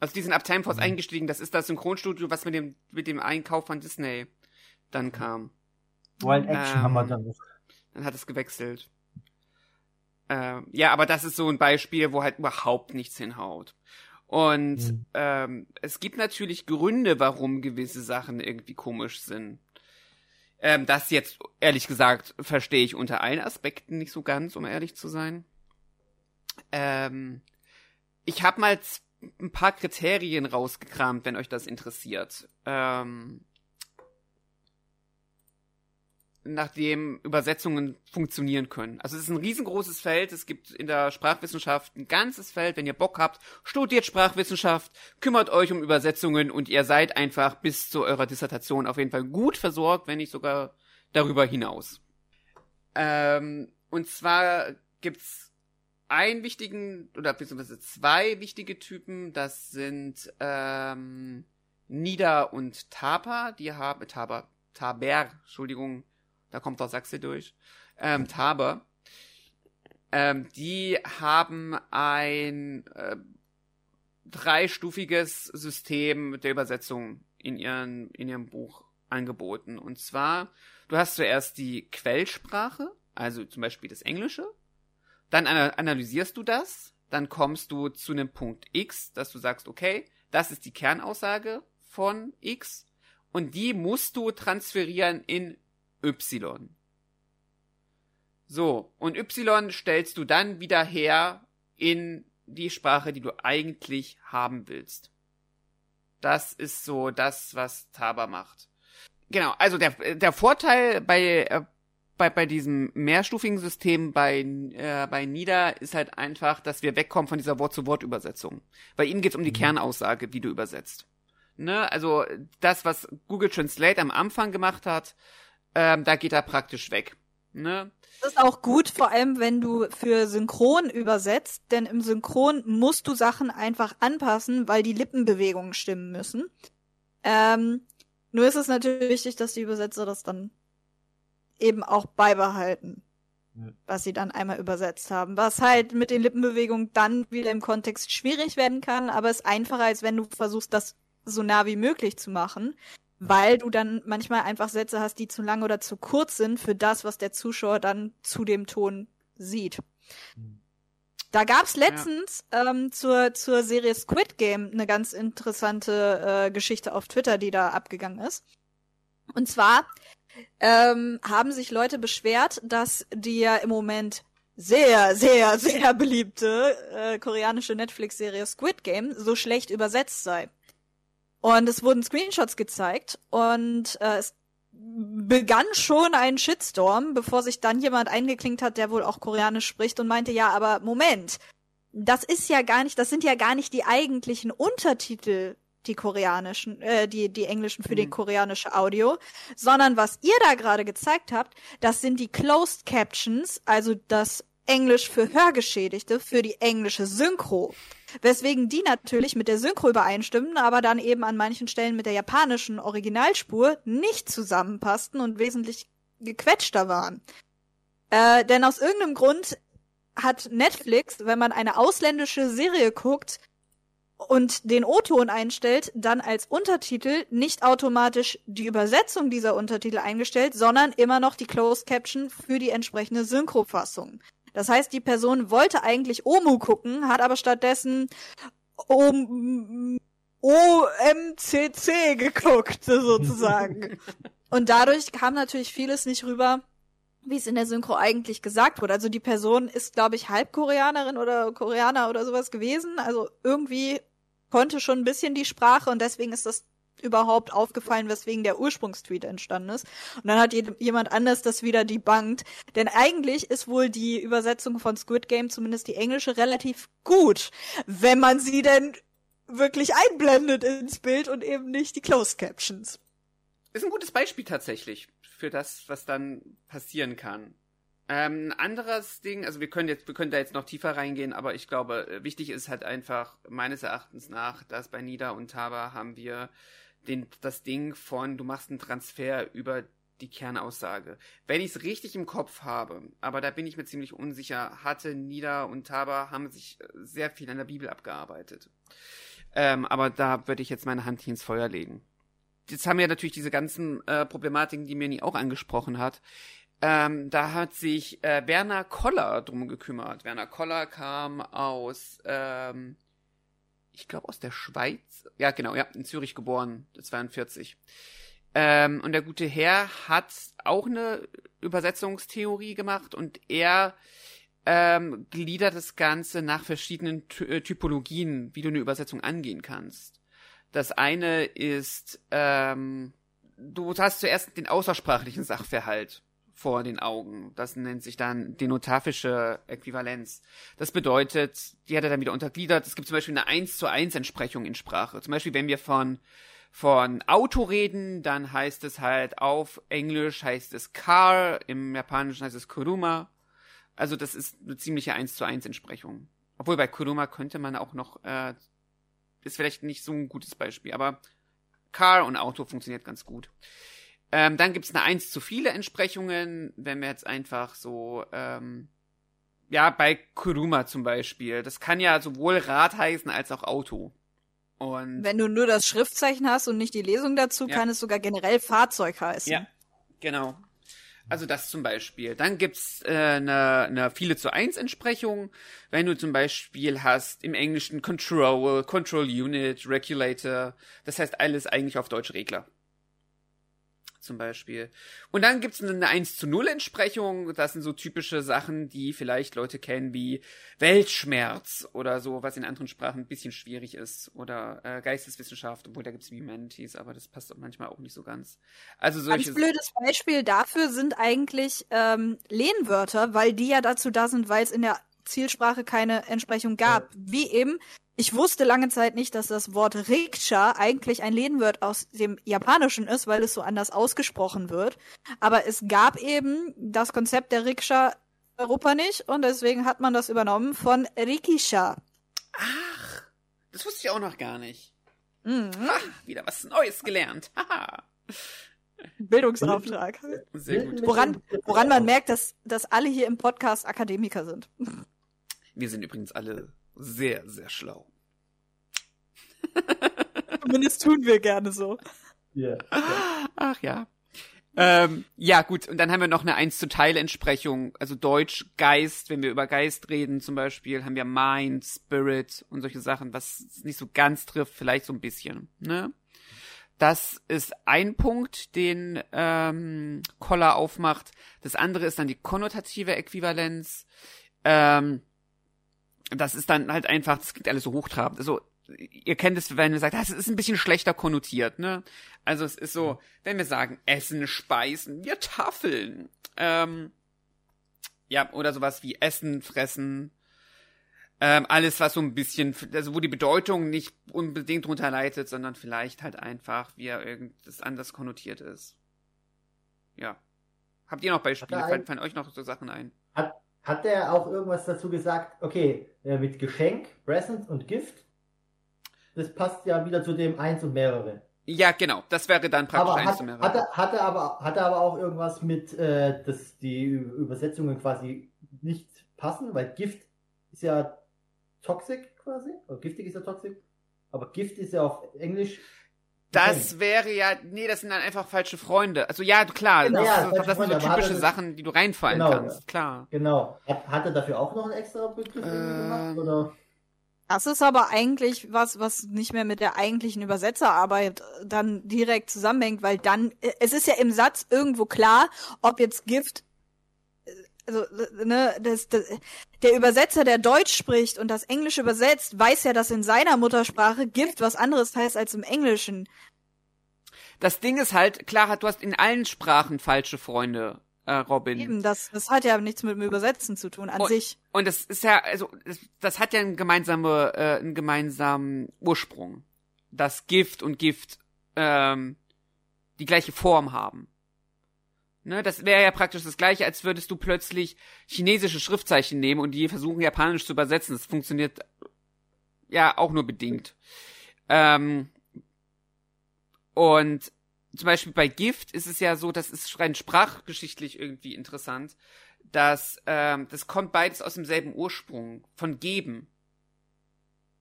Also die sind ab Time Force Mhm. eingestiegen. Das ist das Synchronstudio, was mit dem mit dem Einkauf von Disney dann kam. Wild Action Ähm, haben wir dann noch. Dann hat es gewechselt. Ähm, ja, aber das ist so ein Beispiel, wo halt überhaupt nichts hinhaut. Und Mhm. ähm, es gibt natürlich Gründe, warum gewisse Sachen irgendwie komisch sind. Ähm, das jetzt, ehrlich gesagt, verstehe ich unter allen Aspekten nicht so ganz, um ehrlich zu sein. Ähm, ich habe mal ein paar Kriterien rausgekramt, wenn euch das interessiert. Ähm, nachdem Übersetzungen funktionieren können. Also es ist ein riesengroßes Feld. Es gibt in der Sprachwissenschaft ein ganzes Feld. Wenn ihr Bock habt, studiert Sprachwissenschaft, kümmert euch um Übersetzungen und ihr seid einfach bis zu eurer Dissertation auf jeden Fall gut versorgt, wenn nicht sogar darüber hinaus. Ähm, und zwar gibt's einen wichtigen oder beziehungsweise zwei wichtige Typen. Das sind ähm, Nida und Tapa. Die haben Tapa, Taber, Entschuldigung, da kommt der Sachse durch. Ähm, Taber. Ähm, die haben ein äh, dreistufiges System der Übersetzung in, ihren, in ihrem Buch angeboten. Und zwar, du hast zuerst die Quellsprache, also zum Beispiel das Englische. Dann analysierst du das. Dann kommst du zu einem Punkt X, dass du sagst, okay, das ist die Kernaussage von X. Und die musst du transferieren in Y. So, und Y stellst du dann wieder her in die Sprache, die du eigentlich haben willst. Das ist so das, was Taba macht. Genau, also der, der Vorteil bei, äh, bei, bei diesem mehrstufigen System bei, äh, bei NIDA ist halt einfach, dass wir wegkommen von dieser Wort-zu-Wort-Übersetzung. Bei ihnen geht es um die mhm. Kernaussage, wie du übersetzt. Ne? Also das, was Google Translate am Anfang gemacht hat, ähm, da geht er praktisch weg. Ne? Das ist auch gut, vor allem wenn du für Synchron übersetzt, denn im Synchron musst du Sachen einfach anpassen, weil die Lippenbewegungen stimmen müssen. Ähm, nur ist es natürlich wichtig, dass die Übersetzer das dann eben auch beibehalten, ja. was sie dann einmal übersetzt haben. Was halt mit den Lippenbewegungen dann wieder im Kontext schwierig werden kann, aber ist einfacher, als wenn du versuchst, das so nah wie möglich zu machen weil du dann manchmal einfach Sätze hast, die zu lang oder zu kurz sind für das, was der Zuschauer dann zu dem Ton sieht. Da gab's letztens ja. ähm, zur, zur Serie Squid Game eine ganz interessante äh, Geschichte auf Twitter, die da abgegangen ist. Und zwar ähm, haben sich Leute beschwert, dass die ja im Moment sehr, sehr, sehr beliebte äh, koreanische Netflix-Serie Squid Game so schlecht übersetzt sei. Und es wurden Screenshots gezeigt und äh, es begann schon ein Shitstorm, bevor sich dann jemand eingeklinkt hat, der wohl auch Koreanisch spricht und meinte, ja, aber Moment, das ist ja gar nicht, das sind ja gar nicht die eigentlichen Untertitel, die koreanischen, äh, die, die englischen für mhm. die koreanische Audio, sondern was ihr da gerade gezeigt habt, das sind die Closed Captions, also das Englisch für Hörgeschädigte, für die englische Synchro. Weswegen die natürlich mit der Synchro übereinstimmen, aber dann eben an manchen Stellen mit der japanischen Originalspur nicht zusammenpassten und wesentlich gequetschter waren. Äh, denn aus irgendeinem Grund hat Netflix, wenn man eine ausländische Serie guckt und den O-Ton einstellt, dann als Untertitel nicht automatisch die Übersetzung dieser Untertitel eingestellt, sondern immer noch die Closed Caption für die entsprechende Synchrofassung. Das heißt, die Person wollte eigentlich Omu gucken, hat aber stattdessen OMCC geguckt, sozusagen. Und dadurch kam natürlich vieles nicht rüber, wie es in der Synchro eigentlich gesagt wurde. Also die Person ist, glaube ich, Halbkoreanerin oder Koreaner oder sowas gewesen. Also irgendwie konnte schon ein bisschen die Sprache und deswegen ist das überhaupt aufgefallen, weswegen der Ursprungstweet entstanden ist. Und dann hat jemand anders das wieder debunked. Denn eigentlich ist wohl die Übersetzung von Squid Game, zumindest die englische, relativ gut, wenn man sie denn wirklich einblendet ins Bild und eben nicht die Closed Captions. Ist ein gutes Beispiel tatsächlich für das, was dann passieren kann. Ähm, anderes Ding, also wir können jetzt, wir können da jetzt noch tiefer reingehen, aber ich glaube, wichtig ist halt einfach meines Erachtens nach, dass bei Nida und Taba haben wir den, das Ding von, du machst einen Transfer über die Kernaussage. Wenn ich es richtig im Kopf habe, aber da bin ich mir ziemlich unsicher, hatte Nida und Taba haben sich äh, sehr viel an der Bibel abgearbeitet. Ähm, aber da würde ich jetzt meine Hand ins Feuer legen. Jetzt haben wir natürlich diese ganzen äh, Problematiken, die Mirni auch angesprochen hat. Ähm, da hat sich äh, Werner Koller drum gekümmert. Werner Koller kam aus ähm, ich glaube aus der Schweiz. Ja, genau, ja, in Zürich geboren, 42. Ähm, und der gute Herr hat auch eine Übersetzungstheorie gemacht und er ähm, gliedert das Ganze nach verschiedenen Ty äh, Typologien, wie du eine Übersetzung angehen kannst. Das eine ist, ähm, du hast zuerst den außersprachlichen Sachverhalt. Vor den Augen. Das nennt sich dann denotafische Äquivalenz. Das bedeutet, die hat er dann wieder untergliedert. Es gibt zum Beispiel eine 1 zu 1 Entsprechung in Sprache. Zum Beispiel, wenn wir von, von Auto reden, dann heißt es halt auf Englisch heißt es car, im Japanischen heißt es kuruma. Also das ist eine ziemliche 1 zu 1 Entsprechung. Obwohl bei kuruma könnte man auch noch, äh, ist vielleicht nicht so ein gutes Beispiel, aber car und Auto funktioniert ganz gut. Ähm, dann gibt's eine eins zu viele Entsprechungen, wenn wir jetzt einfach so, ähm, ja, bei Kuruma zum Beispiel. Das kann ja sowohl Rad heißen als auch Auto. Und Wenn du nur das Schriftzeichen hast und nicht die Lesung dazu, Ja. kann es sogar generell Fahrzeug heißen. Ja, genau. Also das zum Beispiel. Dann gibt's äh, eine, eine viele zu eins Entsprechung, wenn du zum Beispiel hast im Englischen Control, Control Unit, Regulator. Das heißt alles eigentlich auf Deutsch Regler. Zum Beispiel. Und dann gibt's eine 1 zu 0 Entsprechung. Das sind so typische Sachen, die vielleicht Leute kennen wie Weltschmerz oder so, was in anderen Sprachen ein bisschen schwierig ist. Oder äh, Geisteswissenschaft, obwohl da gibt's Humanities, aber das passt manchmal auch nicht so ganz. Also solche Ganz blödes Beispiel dafür sind eigentlich ähm, Lehnwörter, weil die ja dazu da sind, weil es in der Zielsprache keine Entsprechung gab. Wie eben, ich wusste lange Zeit nicht, dass das Wort Rikscha eigentlich ein Lehnwort aus dem Japanischen ist, weil es so anders ausgesprochen wird. Aber es gab eben das Konzept der Rikscha in Europa nicht und deswegen hat man das übernommen von Rikisha. Ach, das wusste ich auch noch gar nicht. Mhm. Ha, wieder was Neues gelernt. Haha. Bildungsauftrag. Sehr gut. Woran, woran man merkt, dass, dass alle hier im Podcast Akademiker sind. Wir sind übrigens alle sehr, sehr schlau. Zumindest tun wir gerne so. Ja. Ach ja. Ähm, ja, gut, und dann haben wir noch eine 1 zu Teil Entsprechung, also Deutsch, Geist, wenn wir über Geist reden zum Beispiel, haben wir Mind, Spirit und solche Sachen, was es nicht so ganz trifft, vielleicht so ein bisschen, ne? Das ist ein Punkt, den ähm, Koller aufmacht. Das andere ist dann die konnotative Äquivalenz. Ähm, das ist dann halt einfach, das klingt alles so hochtrabend. Also, ihr kennt es, wenn ihr sagt, das ist ein bisschen schlechter konnotiert, ne? Also es ist so, wenn wir sagen, Essen, Speisen, wir Tafeln. Ähm, ja, oder sowas wie Essen, Fressen. Ähm, alles, was so ein bisschen, also wo die Bedeutung nicht unbedingt drunter leitet, sondern vielleicht halt einfach, wie er irgendwas anders konnotiert ist. Ja. Habt ihr noch Beispiele? Fallen, fallen euch noch so Sachen ein? Hat, hat der auch irgendwas dazu gesagt? Okay, äh, mit Geschenk, Present und Gift. Das passt ja wieder zu dem eins und mehrere. Ja, genau. Das wäre dann praktisch aber eins hat, zu mehrere. hat, er, hat, er aber, hat er aber auch irgendwas mit, äh, dass die Übersetzungen quasi nicht passen, weil Gift ist ja toxic quasi, oder giftig ist ja toxic, aber Gift ist ja auf Englisch. Das wäre ja, nee, das sind dann einfach falsche Freunde. Also ja, klar, Genau, das, ja, das, das sind so typische Sachen, die du reinfallen Genau, kannst, klar. Genau. Hat, er dafür auch noch einen extra Begriff Ähm, gemacht? Oder? Das ist aber eigentlich was, was nicht mehr mit der eigentlichen Übersetzerarbeit äh, dann direkt zusammenhängt, weil dann, äh, es ist ja im Satz irgendwo klar, ob jetzt Gift, äh, also, ne, das, das, der Übersetzer, der Deutsch spricht und das Englische übersetzt, weiß ja, dass in seiner Muttersprache Gift was anderes heißt als im Englischen. Das Ding ist halt, klar, hat- du hast in allen Sprachen falsche Freunde, äh, Robin. Eben, das, das hat ja nichts mit dem Übersetzen zu tun an Und- sich. Und das ist ja, also, das, das hat ja einen gemeinsame, äh, einen gemeinsamen Ursprung. Dass Gift und Gift, ähm, die gleiche Form haben. Ne, das wäre ja praktisch das gleiche, als würdest du plötzlich chinesische Schriftzeichen nehmen und die versuchen japanisch zu übersetzen. Das funktioniert ja auch nur bedingt. Ähm, und zum Beispiel bei Gift ist es ja so, das ist rein sprachgeschichtlich irgendwie interessant, dass ähm, das kommt beides aus demselben Ursprung von geben.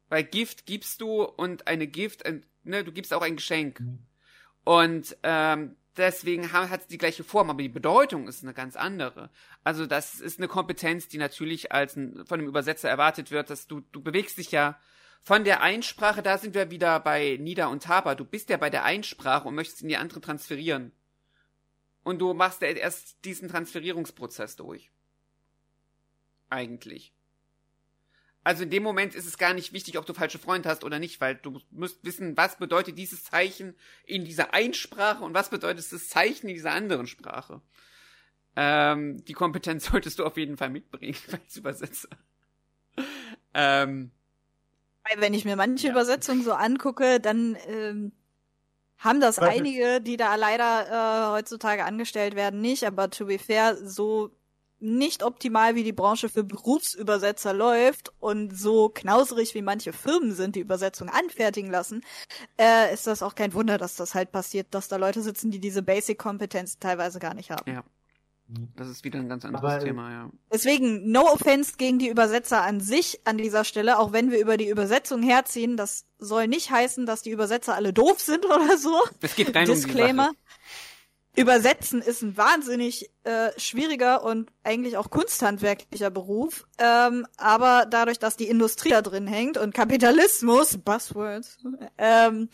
Bei Gift gibst du und eine Gift, ein, ne, du gibst auch ein Geschenk. Und ähm, deswegen ha- hat es die gleiche Form, aber die Bedeutung ist eine ganz andere. Also das ist eine Kompetenz, die natürlich als ein, von einem Übersetzer erwartet wird, dass du, du bewegst dich ja von der Einsprache, da sind wir wieder bei Nida und Taba, du bist ja bei der Einsprache und möchtest in die andere transferieren. Und du machst ja erst diesen Transferierungsprozess durch. Eigentlich. Also in dem Moment ist es gar nicht wichtig, ob du falsche Freunde hast oder nicht, weil du musst wissen, was bedeutet dieses Zeichen in dieser Einsprache und was bedeutet das Zeichen in dieser anderen Sprache. Ähm, die Kompetenz solltest du auf jeden Fall mitbringen als Übersetzer. ähm, Wenn ich mir manche ja. Übersetzungen so angucke, dann ähm, haben das einige, die da leider äh, heutzutage angestellt werden, nicht. Aber to be fair, so nicht optimal, wie die Branche für Berufsübersetzer läuft und so knauserig, wie manche Firmen sind, die Übersetzung anfertigen lassen, äh, ist das auch kein Wunder, dass das halt passiert, dass da Leute sitzen, die diese Basic-Kompetenz teilweise gar nicht haben. Ja. Das ist wieder ein ganz anderes Aber, Thema, ja. Deswegen, no offense gegen die Übersetzer an sich an dieser Stelle, auch wenn wir über die Übersetzung herziehen, das soll nicht heißen, dass die Übersetzer alle doof sind oder so. Es geht rein Disclaimer. Um Übersetzen ist ein wahnsinnig äh, schwieriger und eigentlich auch kunsthandwerklicher Beruf. Ähm, aber dadurch, dass die Industrie da drin hängt und Kapitalismus, Buzzwords, ähm,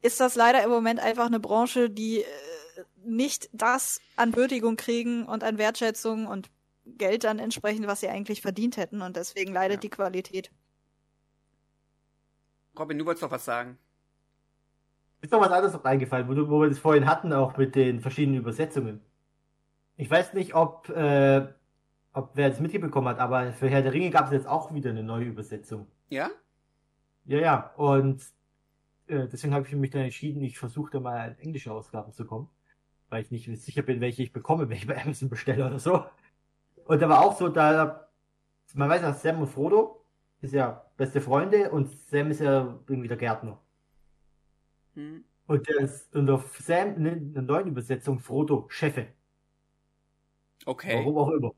ist das leider im Moment einfach eine Branche, die äh, nicht das an Würdigung kriegen und an Wertschätzung und Geld dann entsprechend, was sie eigentlich verdient hätten. Und deswegen leidet ja. die Qualität. Robin, du wolltest doch was sagen ist noch was anderes noch eingefallen, wo, du, wo wir das vorhin hatten, auch mit den verschiedenen Übersetzungen. Ich weiß nicht, ob, äh, ob wer das mitbekommen hat, aber für Herr der Ringe gab es jetzt auch wieder eine neue Übersetzung. Ja? Ja, ja. Und äh, deswegen habe ich mich dann entschieden, ich versuche da mal in englische Ausgaben zu kommen. Weil ich nicht sicher bin, welche ich bekomme, wenn ich bei Amazon bestelle oder so. Und da war auch so, da, man weiß ja, Sam und Frodo ist ja beste Freunde und Sam ist ja irgendwie der Gärtner. Hm. Und der ist und auf Sam in der neuen Übersetzung Frodo Chefe. Okay. Warum auch immer.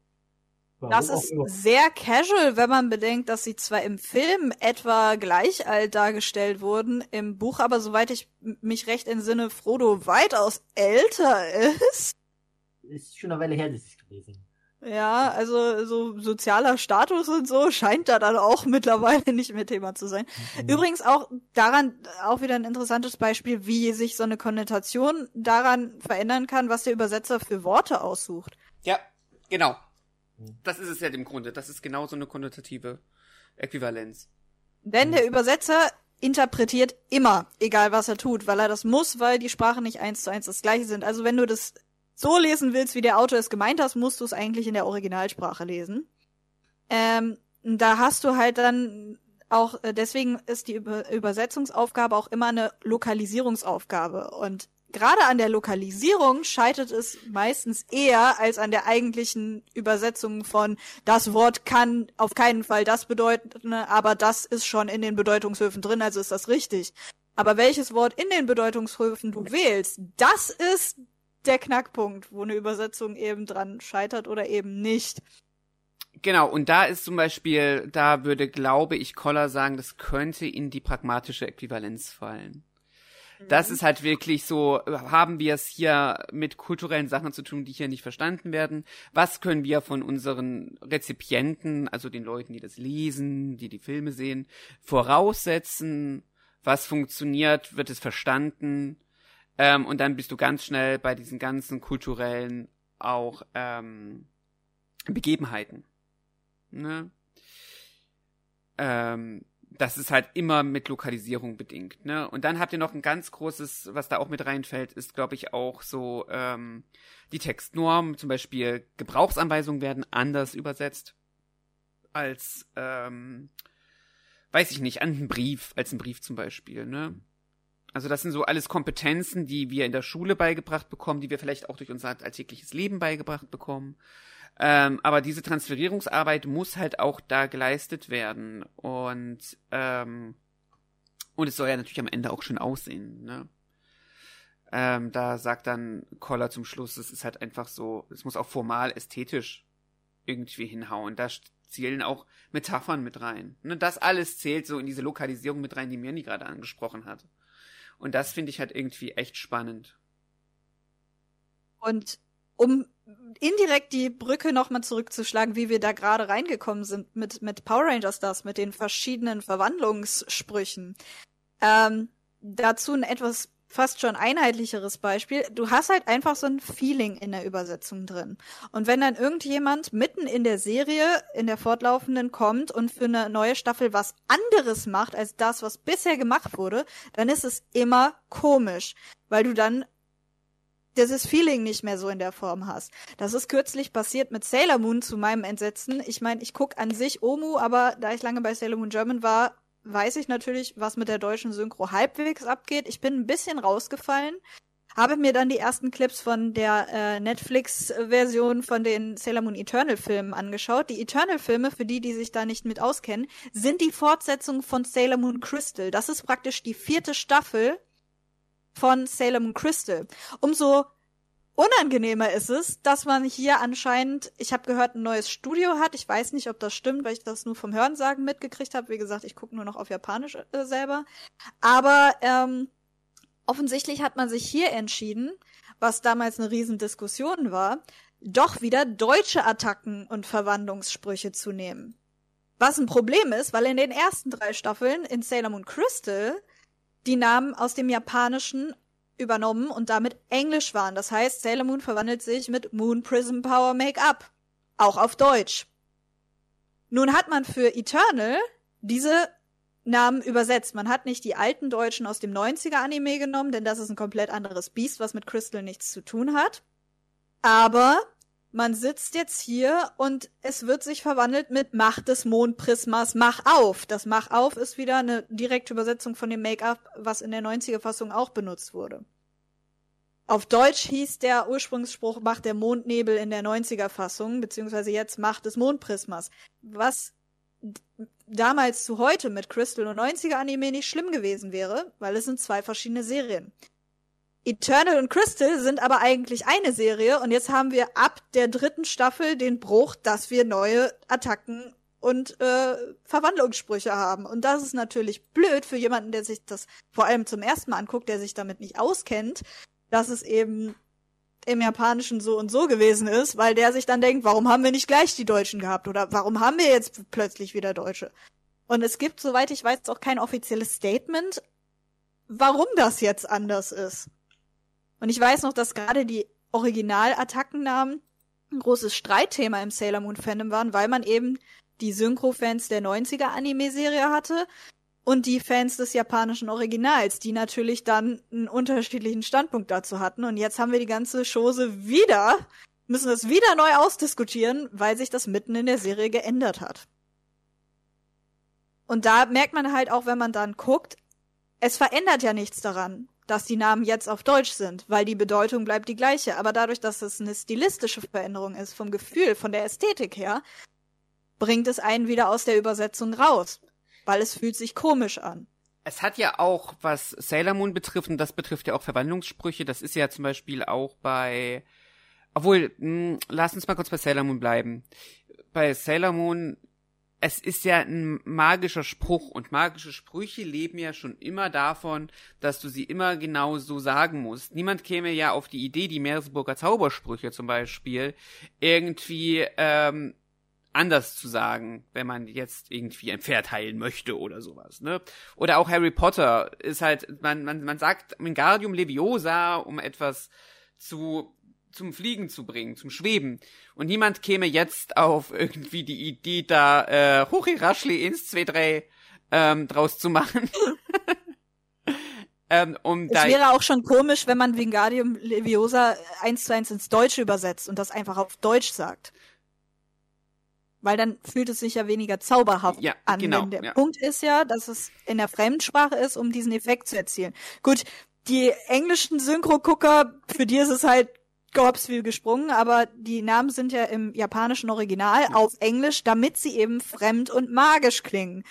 Warum das ist immer. sehr casual, wenn man bedenkt, dass sie zwar im Film etwa gleich alt dargestellt wurden, im Buch aber, soweit ich mich recht entsinne, Frodo weitaus älter ist. Ist schon eine Weile her, dass ich es gelesen ja, also so sozialer Status und so scheint da dann auch mittlerweile nicht mehr Thema zu sein. Mhm. Übrigens auch daran auch wieder ein interessantes Beispiel, wie sich so eine Konnotation daran verändern kann, was der Übersetzer für Worte aussucht. Ja, genau. Das ist es ja im Grunde. Das ist genau so eine konnotative Äquivalenz. Denn der Übersetzer interpretiert immer, egal was er tut, weil er das muss, weil die Sprachen nicht eins zu eins das gleiche sind. Also wenn du das so lesen willst, wie der Autor es gemeint hat, musst du es eigentlich in der Originalsprache lesen. Ähm, da hast du halt dann auch, äh, deswegen ist die Über Übersetzungsaufgabe auch immer eine Lokalisierungsaufgabe. Und gerade an der Lokalisierung scheitert es meistens eher als an der eigentlichen Übersetzung von das Wort kann auf keinen Fall das bedeuten, aber das ist schon in den Bedeutungshöfen drin, also ist das richtig. Aber welches Wort in den Bedeutungshöfen du wählst, das ist der Knackpunkt, wo eine Übersetzung eben dran scheitert oder eben nicht. Genau, und da ist zum Beispiel, da würde, glaube ich, Koller sagen, das könnte in die pragmatische Äquivalenz fallen. Das mhm. ist halt wirklich so, haben wir es hier mit kulturellen Sachen zu tun, die hier nicht verstanden werden? Was können wir von unseren Rezipienten, also den Leuten, die das lesen, die die Filme sehen, voraussetzen? Was funktioniert? Wird es verstanden? Ähm, und dann bist du ganz schnell bei diesen ganzen kulturellen auch ähm, Begebenheiten. Ne? Ähm, das ist halt immer mit Lokalisierung bedingt. Ne? Und dann habt ihr noch ein ganz großes, was da auch mit reinfällt, ist, glaube ich, auch so ähm, die Textnorm. Zum Beispiel Gebrauchsanweisungen werden anders übersetzt als, ähm, weiß ich nicht, an einen Brief, als ein Brief zum Beispiel. Ne? Also das sind so alles Kompetenzen, die wir in der Schule beigebracht bekommen, die wir vielleicht auch durch unser alltägliches Leben beigebracht bekommen. Ähm, aber diese Transferierungsarbeit muss halt auch da geleistet werden. Und, ähm, und es soll ja natürlich am Ende auch schön aussehen. Ne? Ähm, da sagt dann Koller zum Schluss, es ist halt einfach so, es muss auch formal ästhetisch irgendwie hinhauen. Da zählen auch Metaphern mit rein. Ne? Das alles zählt so in diese Lokalisierung mit rein, die Mirni gerade angesprochen hat. Und das finde ich halt irgendwie echt spannend. Und um indirekt die Brücke nochmal zurückzuschlagen, wie wir da gerade reingekommen sind mit, mit Power Rangers das, mit den verschiedenen Verwandlungssprüchen. Ähm, dazu ein etwas fast schon einheitlicheres Beispiel. Du hast halt einfach so ein Feeling in der Übersetzung drin. Und wenn dann irgendjemand mitten in der Serie, in der fortlaufenden kommt und für eine neue Staffel was anderes macht als das, was bisher gemacht wurde, dann ist es immer komisch, weil du dann dieses Feeling nicht mehr so in der Form hast. Das ist kürzlich passiert mit Sailor Moon zu meinem Entsetzen. Ich meine, ich guck an sich Omu, aber da ich lange bei Sailor Moon German war, weiß ich natürlich, was mit der deutschen Synchro halbwegs abgeht. Ich bin ein bisschen rausgefallen, habe mir dann die ersten Clips von der äh, Netflix-Version von den Sailor Moon Eternal-Filmen angeschaut. Die Eternal-Filme, für die, die sich da nicht mit auskennen, sind die Fortsetzung von Sailor Moon Crystal. Das ist praktisch die vierte Staffel von Sailor Moon Crystal. Umso unangenehmer ist es, dass man hier anscheinend, ich habe gehört, ein neues Studio hat. Ich weiß nicht, ob das stimmt, weil ich das nur vom Hörensagen mitgekriegt habe. Wie gesagt, ich gucke nur noch auf Japanisch äh, selber. Aber ähm, offensichtlich hat man sich hier entschieden, was damals eine Riesendiskussion war, doch wieder deutsche Attacken und Verwandlungssprüche zu nehmen. Was ein Problem ist, weil in den ersten drei Staffeln in Sailor Moon Crystal die Namen aus dem Japanischen übernommen und damit Englisch waren. Das heißt, Sailor Moon verwandelt sich mit Moon Prism Power Make-up. Auch auf Deutsch. Nun hat man für Eternal diese Namen übersetzt. Man hat nicht die alten Deutschen aus dem 90er Anime genommen, denn das ist ein komplett anderes Biest, was mit Crystal nichts zu tun hat. Aber man sitzt jetzt hier und es wird sich verwandelt mit Macht des Mondprismas, mach auf. Das mach auf ist wieder eine direkte Übersetzung von dem Make-up, was in der 90er Fassung auch benutzt wurde. Auf Deutsch hieß der Ursprungsspruch Macht der Mondnebel in der 90er Fassung, beziehungsweise jetzt Macht des Mondprismas. Was damals zu heute mit Crystal und 90er Anime nicht schlimm gewesen wäre, weil es sind zwei verschiedene Serien. Eternal und Crystal sind aber eigentlich eine Serie und jetzt haben wir ab der dritten Staffel den Bruch, dass wir neue Attacken und äh, Verwandlungssprüche haben. Und das ist natürlich blöd für jemanden, der sich das vor allem zum ersten Mal anguckt, der sich damit nicht auskennt, dass es eben im Japanischen so und so gewesen ist, weil der sich dann denkt, warum haben wir nicht gleich die Deutschen gehabt oder warum haben wir jetzt plötzlich wieder Deutsche? Und es gibt, soweit ich weiß, auch kein offizielles Statement, warum das jetzt anders ist. Und ich weiß noch, dass gerade die Originalattackennamen ein großes Streitthema im Sailor Moon Fandom waren, weil man eben die Synchro-Fans der 90er Anime-Serie hatte und die Fans des japanischen Originals, die natürlich dann einen unterschiedlichen Standpunkt dazu hatten. Und jetzt haben wir die ganze Chose wieder, müssen das wieder neu ausdiskutieren, weil sich das mitten in der Serie geändert hat. Und da merkt man halt auch, wenn man dann guckt, es verändert ja nichts daran dass die Namen jetzt auf Deutsch sind, weil die Bedeutung bleibt die gleiche. Aber dadurch, dass es eine stilistische Veränderung ist, vom Gefühl, von der Ästhetik her, bringt es einen wieder aus der Übersetzung raus, weil es fühlt sich komisch an. Es hat ja auch, was Sailor Moon betrifft, und das betrifft ja auch Verwandlungssprüche, das ist ja zum Beispiel auch bei, obwohl, mh, hm, lass uns mal kurz bei Sailor Moon bleiben. Bei Sailor Moon es ist ja ein magischer Spruch und magische Sprüche leben ja schon immer davon, dass du sie immer genau so sagen musst. Niemand käme ja auf die Idee, die Meeresburger Zaubersprüche zum Beispiel irgendwie ähm, anders zu sagen, wenn man jetzt irgendwie ein Pferd heilen möchte oder sowas, ne? Oder auch Harry Potter ist halt, man, man, man sagt Wingardium Leviosa, um etwas zu zum Fliegen zu bringen, zum Schweben. Und niemand käme jetzt auf irgendwie die Idee, da äh, Hochiraschli ins 2, 3 ähm, draus zu machen. ähm, um es wäre auch schon komisch, wenn man Wingardium Leviosa eins zu eins ins Deutsche übersetzt und das einfach auf Deutsch sagt. Weil dann fühlt es sich ja weniger zauberhaft ja, an. Genau, der ja. Punkt ist ja, dass es in der Fremdsprache ist, um diesen Effekt zu erzielen. Gut, die englischen Synchro-Gucker, für die ist es halt Wie gesprungen, aber die Namen sind ja im japanischen Original auf Englisch, damit sie eben fremd und magisch klingen.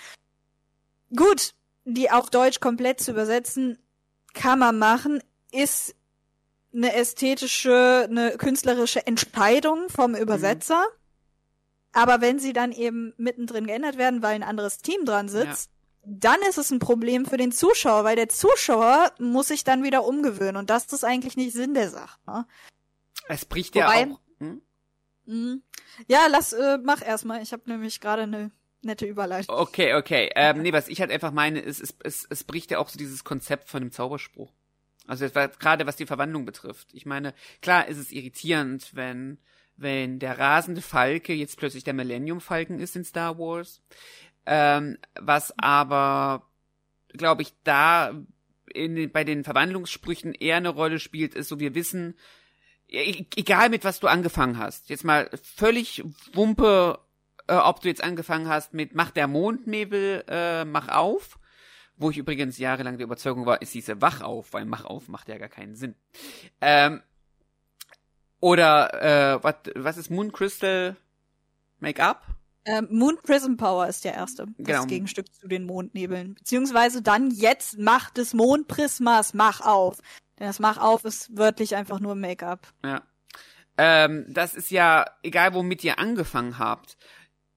Gut, die auf Deutsch komplett zu übersetzen, kann man machen, ist eine ästhetische, eine künstlerische Entscheidung vom Übersetzer. Mhm. Aber wenn sie dann eben mittendrin geändert werden, weil ein anderes Team dran sitzt, ja. dann ist es ein Problem für den Zuschauer, weil der Zuschauer muss sich dann wieder umgewöhnen und das ist eigentlich nicht Sinn der Sache. Ne? Es bricht ja auch. Hm? Mhm. Ja, lass, äh, mach erstmal. Ich habe nämlich gerade eine nette Überleitung. Okay, okay. Ähm, nee, was ich halt einfach meine, ist, es, es, es bricht ja auch so dieses Konzept von dem Zauberspruch. Also gerade was die Verwandlung betrifft. Ich meine, klar ist es irritierend, wenn wenn der rasende Falke jetzt plötzlich der Millennium Falken ist in Star Wars. Ähm, was aber, glaube ich, da in, bei den Verwandlungssprüchen eher eine Rolle spielt, ist so, wir wissen, e egal mit was du angefangen hast, jetzt mal völlig Wumpe, äh, ob du jetzt angefangen hast mit Mach der Mondnebel, äh, mach auf, wo ich übrigens jahrelang der Überzeugung war, ist diese Wach auf, weil Mach auf macht ja gar keinen Sinn. Ähm, oder äh, was, was ist Moon Crystal Make-up? Ähm, Moon Prism Power ist der erste. Das genau. Gegenstück zu den Mondnebeln. Beziehungsweise dann jetzt Macht des Mondprismas, mach auf. Das Mach auf ist wörtlich einfach nur Make-up. Ja. Ähm, das ist ja, egal womit ihr angefangen habt,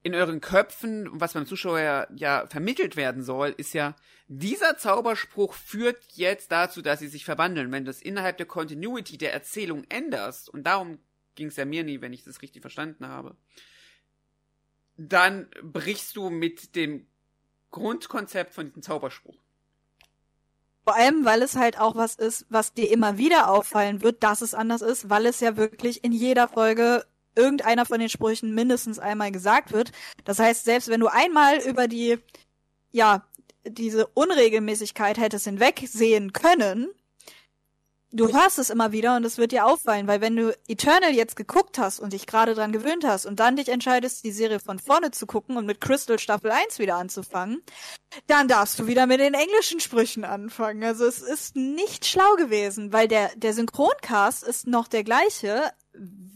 in euren Köpfen, was beim Zuschauer ja vermittelt werden soll, ist ja, dieser Zauberspruch führt jetzt dazu, dass sie sich verwandeln. Wenn du das innerhalb der Continuity der Erzählung änderst, und darum ging es ja mir nie, wenn ich das richtig verstanden habe, dann brichst du mit dem Grundkonzept von diesem Zauberspruch. Vor allem, weil es halt auch was ist, was dir immer wieder auffallen wird, dass es anders ist, weil es ja wirklich in jeder Folge irgendeiner von den Sprüchen mindestens einmal gesagt wird. Das heißt, selbst wenn du einmal über die, ja, diese Unregelmäßigkeit hättest hinwegsehen können, du hörst es immer wieder und es wird dir auffallen, weil wenn du Eternal jetzt geguckt hast und dich gerade dran gewöhnt hast und dann dich entscheidest, die Serie von vorne zu gucken und mit Crystal Staffel 1 wieder anzufangen, dann darfst du wieder mit den englischen Sprüchen anfangen. Also es ist nicht schlau gewesen, weil der, der Synchroncast ist noch der gleiche.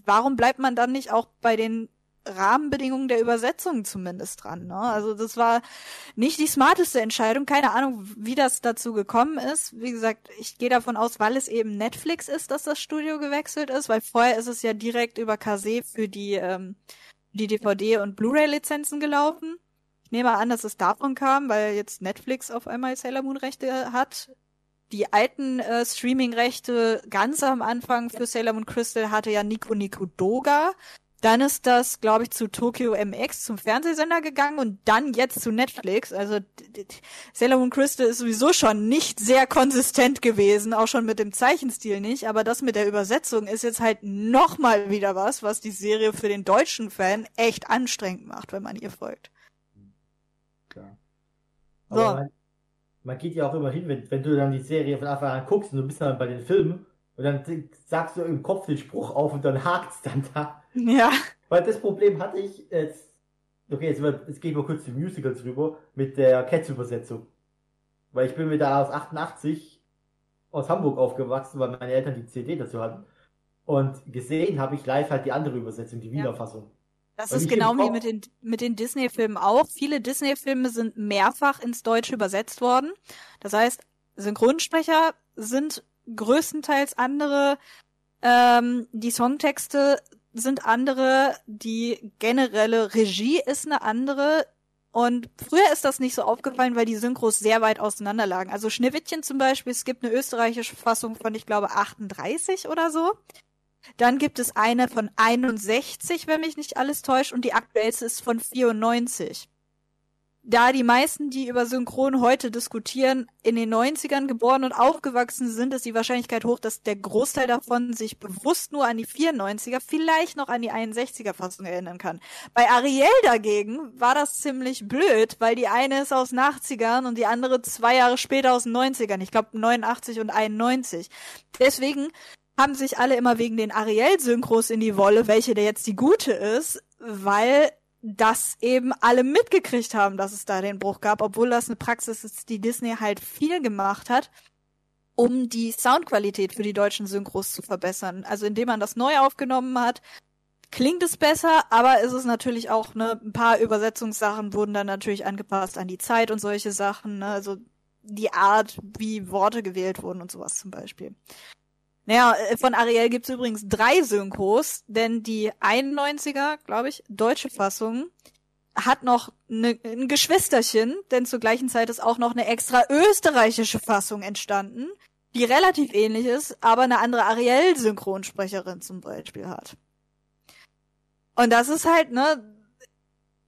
Warum bleibt man dann nicht auch bei den Rahmenbedingungen der Übersetzung zumindest dran. Ne? Also das war nicht die smarteste Entscheidung. Keine Ahnung, wie das dazu gekommen ist. Wie gesagt, ich gehe davon aus, weil es eben Netflix ist, dass das Studio gewechselt ist, weil vorher ist es ja direkt über Kase für die, ähm, die DVD- und Blu-ray-Lizenzen gelaufen. Ich nehme an, dass es davon kam, weil jetzt Netflix auf einmal Sailor Moon-Rechte hat. Die alten äh, Streaming-Rechte ganz am Anfang für Sailor Moon Crystal hatte ja Nico Nico Doga. Dann ist das, glaube ich, zu Tokyo MX zum Fernsehsender gegangen und dann jetzt zu Netflix. Also Sailor Moon Crystal ist sowieso schon nicht sehr konsistent gewesen, auch schon mit dem Zeichenstil nicht. Aber das mit der Übersetzung ist jetzt halt noch mal wieder was, was die Serie für den deutschen Fan echt anstrengend macht, wenn man ihr folgt. Klar. Aber so. man, man, geht ja auch immer hin, wenn, wenn du dann die Serie von Anfang an guckst und du bist dann bei den Filmen und dann sagst du im Kopf den Spruch auf und dann hakt's dann da. Ja. Weil das Problem hatte ich jetzt, okay, jetzt, jetzt gehe ich mal kurz die Musicals rüber, mit der Cats-Übersetzung. Weil ich bin mir da aus 88 aus Hamburg aufgewachsen, weil meine Eltern die CD dazu hatten. Und gesehen habe ich live halt die andere Übersetzung, die Wiener ja. Fassung. Das ist genau wie mit den, mit den Disney-Filmen auch. Viele Disney-Filme sind mehrfach ins Deutsche übersetzt worden. Das heißt, Synchronsprecher sind größtenteils andere. Ähm, die Songtexte sind andere, die generelle Regie ist eine andere. Und früher ist das nicht so aufgefallen, weil die Synchros sehr weit auseinander lagen. Also Schneewittchen zum Beispiel, es gibt eine österreichische Fassung von, ich glaube, 38 oder so. Dann gibt es eine von 61, wenn mich nicht alles täuscht, und die aktuellste ist von 94 da die meisten, die über Synchron heute diskutieren, in den 90ern geboren und aufgewachsen sind, ist die Wahrscheinlichkeit hoch, dass der Großteil davon sich bewusst nur an die 94er, vielleicht noch an die 61er Fassung erinnern kann. Bei Ariel dagegen war das ziemlich blöd, weil die eine ist aus den 80ern und die andere zwei Jahre später aus den 90ern. Ich glaube 89 und 91. Deswegen haben sich alle immer wegen den Ariel-Synchros in die Wolle, welche der jetzt die gute ist, weil dass eben alle mitgekriegt haben, dass es da den Bruch gab, obwohl das eine Praxis ist, die Disney halt viel gemacht hat, um die Soundqualität für die deutschen Synchros zu verbessern. Also indem man das neu aufgenommen hat, klingt es besser, aber ist es natürlich auch, ne, ein paar Übersetzungssachen wurden dann natürlich angepasst an die Zeit und solche Sachen, ne, also die Art, wie Worte gewählt wurden und sowas zum Beispiel. Naja, äh, von Ariel gibt's übrigens drei Synchros, denn die 91er, glaube ich, deutsche Fassung hat noch ne, ein Geschwisterchen, denn zur gleichen Zeit ist auch noch eine extra österreichische Fassung entstanden, die relativ ähnlich ist, aber eine andere Ariel-Synchronsprecherin zum Beispiel hat. Und das ist halt, ne,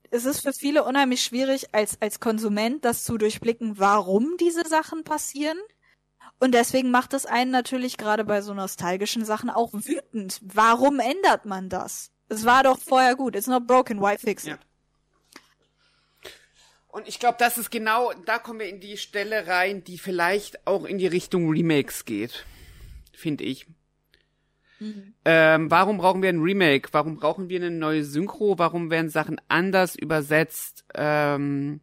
es ist für viele unheimlich schwierig, als, als Konsument das zu durchblicken, warum diese Sachen passieren. Und deswegen macht es einen natürlich gerade bei so nostalgischen Sachen auch wütend. Warum ändert man das? Es war doch vorher gut. It's not broken. Why fix it? Ja. Und ich glaube, das ist genau, da kommen wir in die Stelle rein, die vielleicht auch in die Richtung Remakes geht. Finde ich. Mhm. Ähm, warum brauchen wir ein Remake? Warum brauchen wir eine neue Synchro? Warum werden Sachen anders übersetzt? Ähm,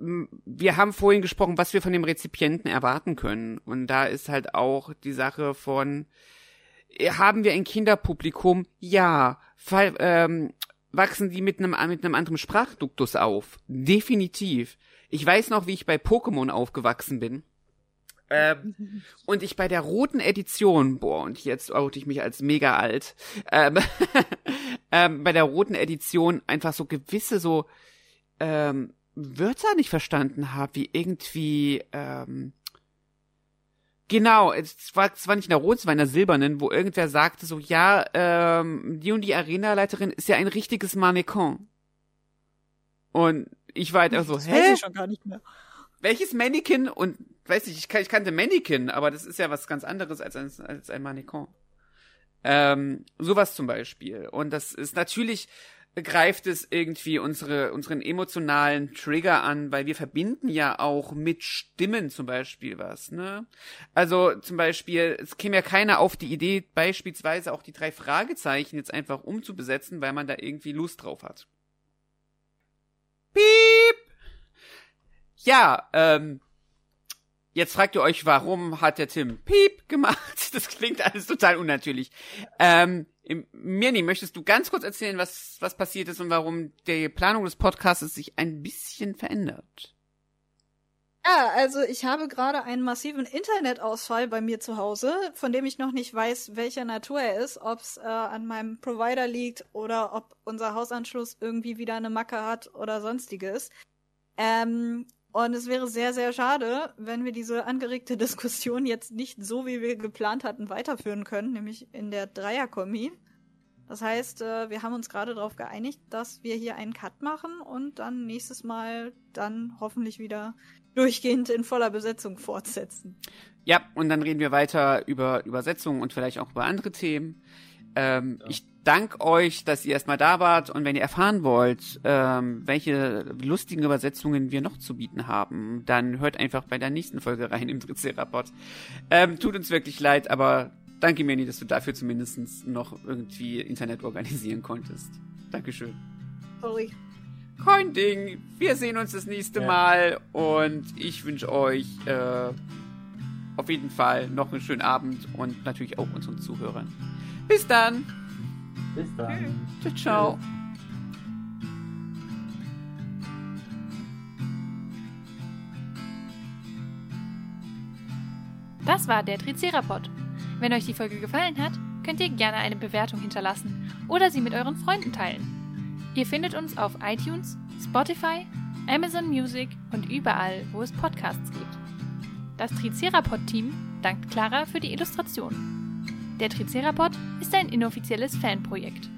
wir haben vorhin gesprochen, was wir von dem Rezipienten erwarten können. Und da ist halt auch die Sache von, äh, haben wir ein Kinderpublikum? Ja. Fall, ähm, wachsen die mit einem, mit einem anderen Sprachduktus auf? Definitiv. Ich weiß noch, wie ich bei Pokémon aufgewachsen bin. Ähm, und ich bei der roten Edition, boah, und jetzt oute ich mich als mega alt, ähm, ähm, bei der roten Edition einfach so gewisse so ähm, Wörter nicht verstanden habe, wie irgendwie, ähm, genau, es war, es war nicht in der roten, es war in der silbernen, wo irgendwer sagte so, ja, ähm, die und die Arenaleiterin ist ja ein richtiges Mannequin. Und ich war halt auch so, das hä? Weiß ich schon gar nicht mehr. Welches Mannequin? Und weiß nicht, ich, ich kannte Mannequin, aber das ist ja was ganz anderes als ein, als ein Mannequin. Ähm, sowas zum Beispiel. Und das ist natürlich, greift es irgendwie unsere, unseren emotionalen Trigger an, weil wir verbinden ja auch mit Stimmen zum Beispiel was, ne? Also zum Beispiel, es käme ja keiner auf die Idee, beispielsweise auch die drei Fragezeichen jetzt einfach umzubesetzen, weil man da irgendwie Lust drauf hat. Piep! Ja, ähm, Jetzt fragt ihr euch, warum hat der Tim Piep gemacht? Das klingt alles total unnatürlich. Ähm, Mirni, möchtest du ganz kurz erzählen, was, was passiert ist und warum die Planung des Podcasts sich ein bisschen verändert? Ja, also ich habe gerade einen massiven Internetausfall bei mir zu Hause, von dem ich noch nicht weiß, welcher Natur er ist, ob es äh, an meinem Provider liegt oder ob unser Hausanschluss irgendwie wieder eine Macke hat oder sonstiges. Ähm, und es wäre sehr, sehr schade, wenn wir diese angeregte Diskussion jetzt nicht so, wie wir geplant hatten, weiterführen können, nämlich in der Dreierkombi. Das heißt, äh, wir haben uns gerade darauf geeinigt, dass wir hier einen Cut machen und dann nächstes Mal dann hoffentlich wieder durchgehend in voller Besetzung fortsetzen. Ja, und dann reden wir weiter über Übersetzungen und vielleicht auch über andere Themen. Ähm, ja. Ich danke euch, dass ihr erstmal da wart und wenn ihr erfahren wollt, ähm, welche lustigen Übersetzungen wir noch zu bieten haben, dann hört einfach bei der nächsten Folge rein im Tricerapod. Ähm, tut uns wirklich leid, aber danke Meni, dass du dafür zumindest noch irgendwie Internet organisieren konntest. Dankeschön. Sorry. Kein Ding. Wir sehen uns das nächste ja. Mal und ich wünsche euch äh, auf jeden Fall noch einen schönen Abend und natürlich auch unseren Zuhörern. Bis dann. Bis dann. Ciao, ciao. Das war der Tricerapod. Wenn euch die Folge gefallen hat, könnt ihr gerne eine Bewertung hinterlassen oder sie mit euren Freunden teilen. Ihr findet uns auf iTunes, Spotify, Amazon Music und überall, wo es Podcasts gibt. Das Tricerapod-Team dankt Clara für die Illustration. Der Tricerapod ist ein inoffizielles Fanprojekt.